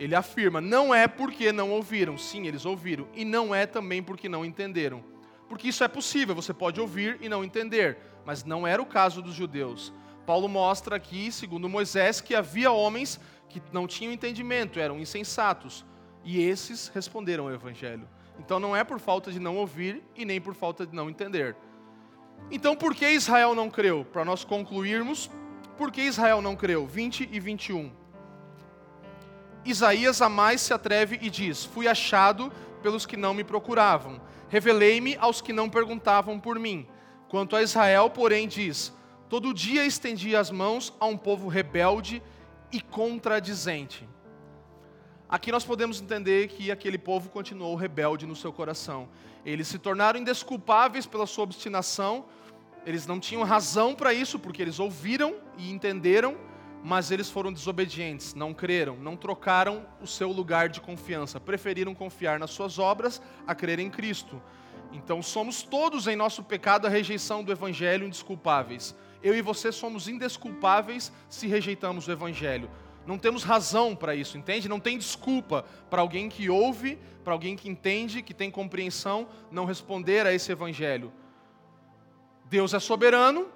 ele afirma: não é porque não ouviram, sim, eles ouviram, e não é também porque não entenderam. Porque isso é possível, você pode ouvir e não entender, mas não era o caso dos judeus. Paulo mostra aqui, segundo Moisés, que havia homens que não tinham entendimento, eram insensatos, e esses responderam ao evangelho. Então não é por falta de não ouvir e nem por falta de não entender. Então por que Israel não creu? Para nós concluirmos, por que Israel não creu? 20 e 21. Isaías a mais se atreve e diz: Fui achado pelos que não me procuravam, revelei-me aos que não perguntavam por mim. Quanto a Israel, porém, diz: Todo dia estendia as mãos a um povo rebelde e contradizente. Aqui nós podemos entender que aquele povo continuou rebelde no seu coração. Eles se tornaram indesculpáveis pela sua obstinação, eles não tinham razão para isso, porque eles ouviram e entenderam mas eles foram desobedientes, não creram, não trocaram o seu lugar de confiança, preferiram confiar nas suas obras a crer em Cristo. Então somos todos em nosso pecado a rejeição do evangelho indesculpáveis. Eu e você somos indesculpáveis se rejeitamos o evangelho. não temos razão para isso, entende? Não tem desculpa para alguém que ouve, para alguém que entende, que tem compreensão, não responder a esse evangelho. Deus é soberano,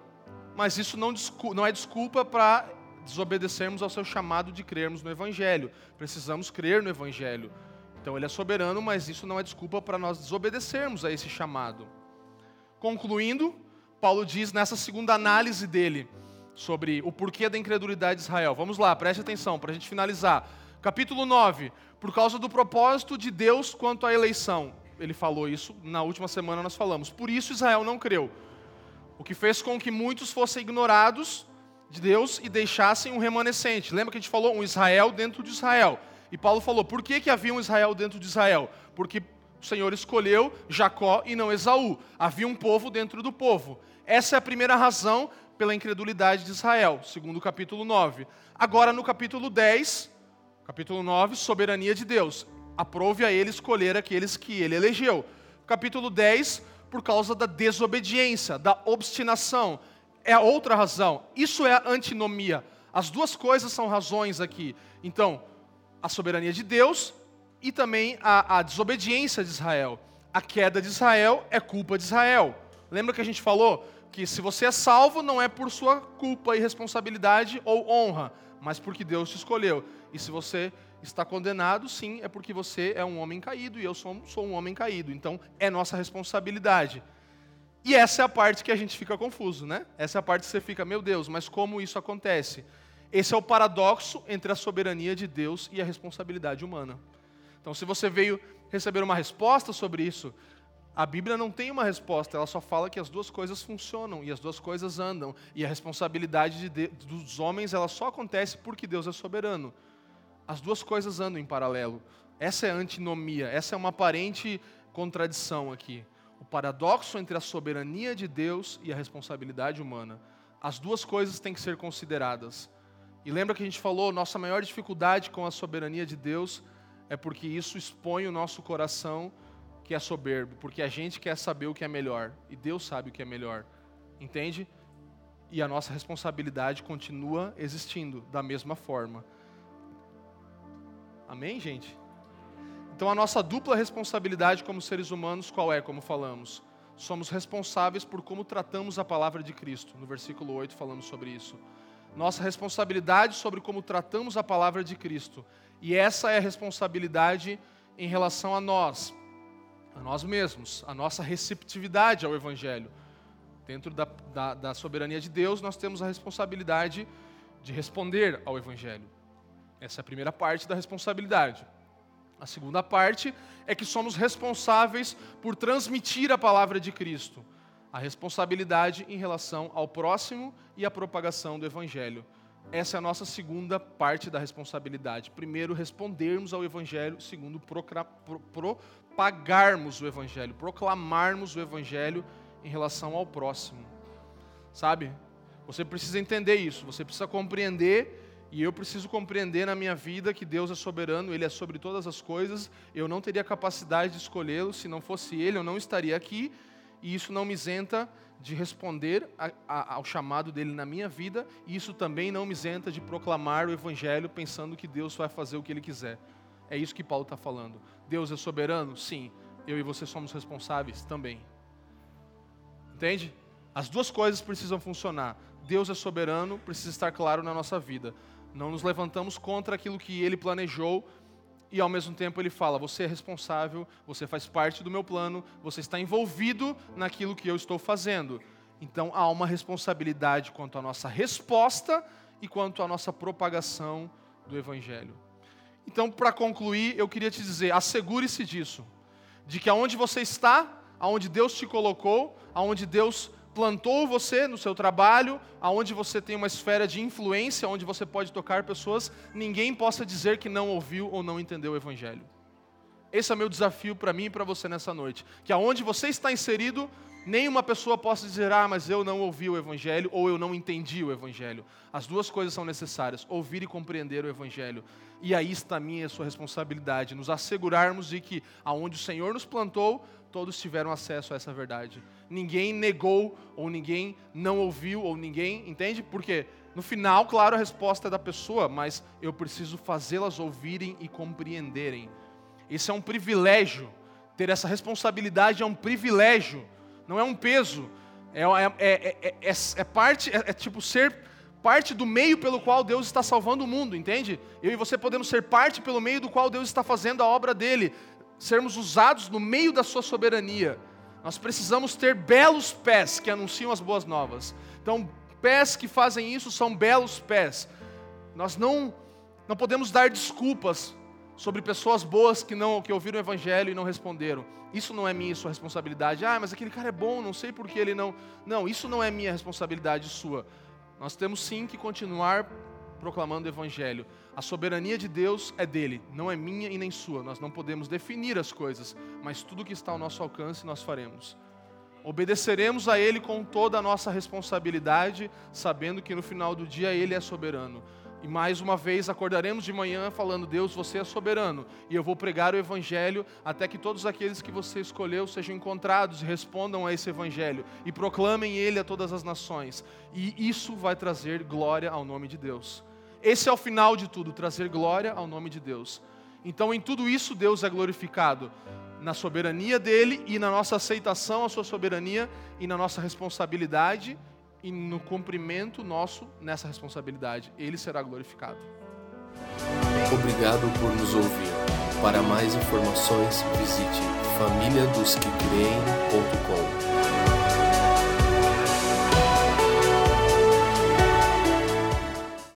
mas isso não, não é desculpa para desobedecermos ao seu chamado de crermos no evangelho. Precisamos crer no evangelho. Então ele é soberano, mas isso não é desculpa para nós desobedecermos a esse chamado. Concluindo, Paulo diz nessa segunda análise dele sobre o porquê da incredulidade de Israel. Vamos lá, preste atenção para a gente finalizar. Capítulo 9, por causa do propósito de Deus quanto à eleição. Ele falou isso, na última semana nós falamos. Por isso Israel não creu. O que fez com que muitos fossem ignorados de Deus e deixassem um remanescente. Lembra que a gente falou um Israel dentro de Israel? E Paulo falou: por que, que havia um Israel dentro de Israel? Porque o Senhor escolheu Jacó e não Esaú. Havia um povo dentro do povo. Essa é a primeira razão pela incredulidade de Israel, segundo o capítulo 9. Agora, no capítulo 10, capítulo 9, soberania de Deus. Aprove a ele escolher aqueles que ele elegeu. Capítulo 10, por causa da desobediência, da obstinação. É outra razão. Isso é a antinomia. As duas coisas são razões aqui. Então, a soberania de Deus e também a, a desobediência de Israel. A queda de Israel é culpa de Israel. Lembra que a gente falou que se você é salvo, não é por sua culpa e responsabilidade ou honra, mas porque Deus te escolheu. E se você está condenado, sim, é porque você é um homem caído e eu sou, sou um homem caído. Então, é nossa responsabilidade. E essa é a parte que a gente fica confuso, né? Essa é a parte que você fica, meu Deus, mas como isso acontece? Esse é o paradoxo entre a soberania de Deus e a responsabilidade humana. Então, se você veio receber uma resposta sobre isso, a Bíblia não tem uma resposta, ela só fala que as duas coisas funcionam e as duas coisas andam. E a responsabilidade de, dos homens ela só acontece porque Deus é soberano. As duas coisas andam em paralelo. Essa é a antinomia, essa é uma aparente contradição aqui. Paradoxo entre a soberania de Deus e a responsabilidade humana. As duas coisas têm que ser consideradas. E lembra que a gente falou, nossa maior dificuldade com a soberania de Deus é porque isso expõe o nosso coração que é soberbo, porque a gente quer saber o que é melhor e Deus sabe o que é melhor. Entende? E a nossa responsabilidade continua existindo da mesma forma. Amém, gente? Então a nossa dupla responsabilidade como seres humanos qual é, como falamos? Somos responsáveis por como tratamos a palavra de Cristo. No versículo 8 falamos sobre isso nossa responsabilidade sobre como tratamos a palavra de Cristo. E essa é a responsabilidade em relação a nós, a nós mesmos, a nossa receptividade ao Evangelho. Dentro da, da, da soberania de Deus, nós temos a responsabilidade de responder ao Evangelho. Essa é a primeira parte da responsabilidade. A segunda parte é que somos responsáveis por transmitir a palavra de Cristo a responsabilidade em relação ao próximo e à propagação do Evangelho. Essa é a nossa segunda parte da responsabilidade. Primeiro, respondermos ao Evangelho. Segundo, propagarmos o Evangelho, proclamarmos o Evangelho em relação ao próximo. Sabe? Você precisa entender isso, você precisa compreender, e eu preciso compreender na minha vida que Deus é soberano, Ele é sobre todas as coisas. Eu não teria capacidade de escolhê-lo, se não fosse Ele, eu não estaria aqui e isso não me isenta de responder a, a, ao chamado dele na minha vida, e isso também não me isenta de proclamar o Evangelho pensando que Deus vai fazer o que ele quiser. É isso que Paulo está falando. Deus é soberano? Sim. Eu e você somos responsáveis também. Entende? As duas coisas precisam funcionar. Deus é soberano, precisa estar claro na nossa vida. Não nos levantamos contra aquilo que ele planejou e ao mesmo tempo ele fala: você é responsável, você faz parte do meu plano, você está envolvido naquilo que eu estou fazendo. Então há uma responsabilidade quanto à nossa resposta e quanto à nossa propagação do Evangelho. Então, para concluir, eu queria te dizer: assegure-se disso, de que aonde você está, aonde Deus te colocou, aonde Deus plantou você no seu trabalho, aonde você tem uma esfera de influência, onde você pode tocar pessoas, ninguém possa dizer que não ouviu ou não entendeu o evangelho. Esse é meu desafio para mim e para você nessa noite, que aonde você está inserido, nenhuma pessoa possa dizer: "Ah, mas eu não ouvi o evangelho" ou "eu não entendi o evangelho". As duas coisas são necessárias: ouvir e compreender o evangelho. E aí está a minha e a sua responsabilidade, nos assegurarmos de que aonde o Senhor nos plantou, todos tiveram acesso a essa verdade. Ninguém negou, ou ninguém não ouviu, ou ninguém, entende? Porque No final, claro, a resposta é da pessoa, mas eu preciso fazê-las ouvirem e compreenderem. Esse é um privilégio. Ter essa responsabilidade é um privilégio, não é um peso. É, é, é, é parte, é, tipo ser parte do meio pelo qual Deus está salvando o mundo, entende? Eu e você podemos ser parte pelo meio do qual Deus está fazendo a obra dele, sermos usados no meio da sua soberania. Nós precisamos ter belos pés que anunciam as boas novas. Então, pés que fazem isso são belos pés. Nós não não podemos dar desculpas sobre pessoas boas que não que ouviram o evangelho e não responderam. Isso não é minha sua responsabilidade. Ah, mas aquele cara é bom, não sei por que ele não. Não, isso não é minha responsabilidade sua. Nós temos sim que continuar proclamando o evangelho. A soberania de Deus é dele, não é minha e nem sua. Nós não podemos definir as coisas, mas tudo que está ao nosso alcance nós faremos. Obedeceremos a ele com toda a nossa responsabilidade, sabendo que no final do dia ele é soberano. E mais uma vez acordaremos de manhã falando: Deus, você é soberano, e eu vou pregar o Evangelho até que todos aqueles que você escolheu sejam encontrados e respondam a esse Evangelho e proclamem ele a todas as nações. E isso vai trazer glória ao nome de Deus. Esse é o final de tudo, trazer glória ao nome de Deus. Então, em tudo isso, Deus é glorificado na soberania dele e na nossa aceitação à sua soberania e na nossa responsabilidade e no cumprimento nosso nessa responsabilidade. Ele será glorificado. Obrigado por nos ouvir. Para mais informações, visite famíliadosquecreem.com.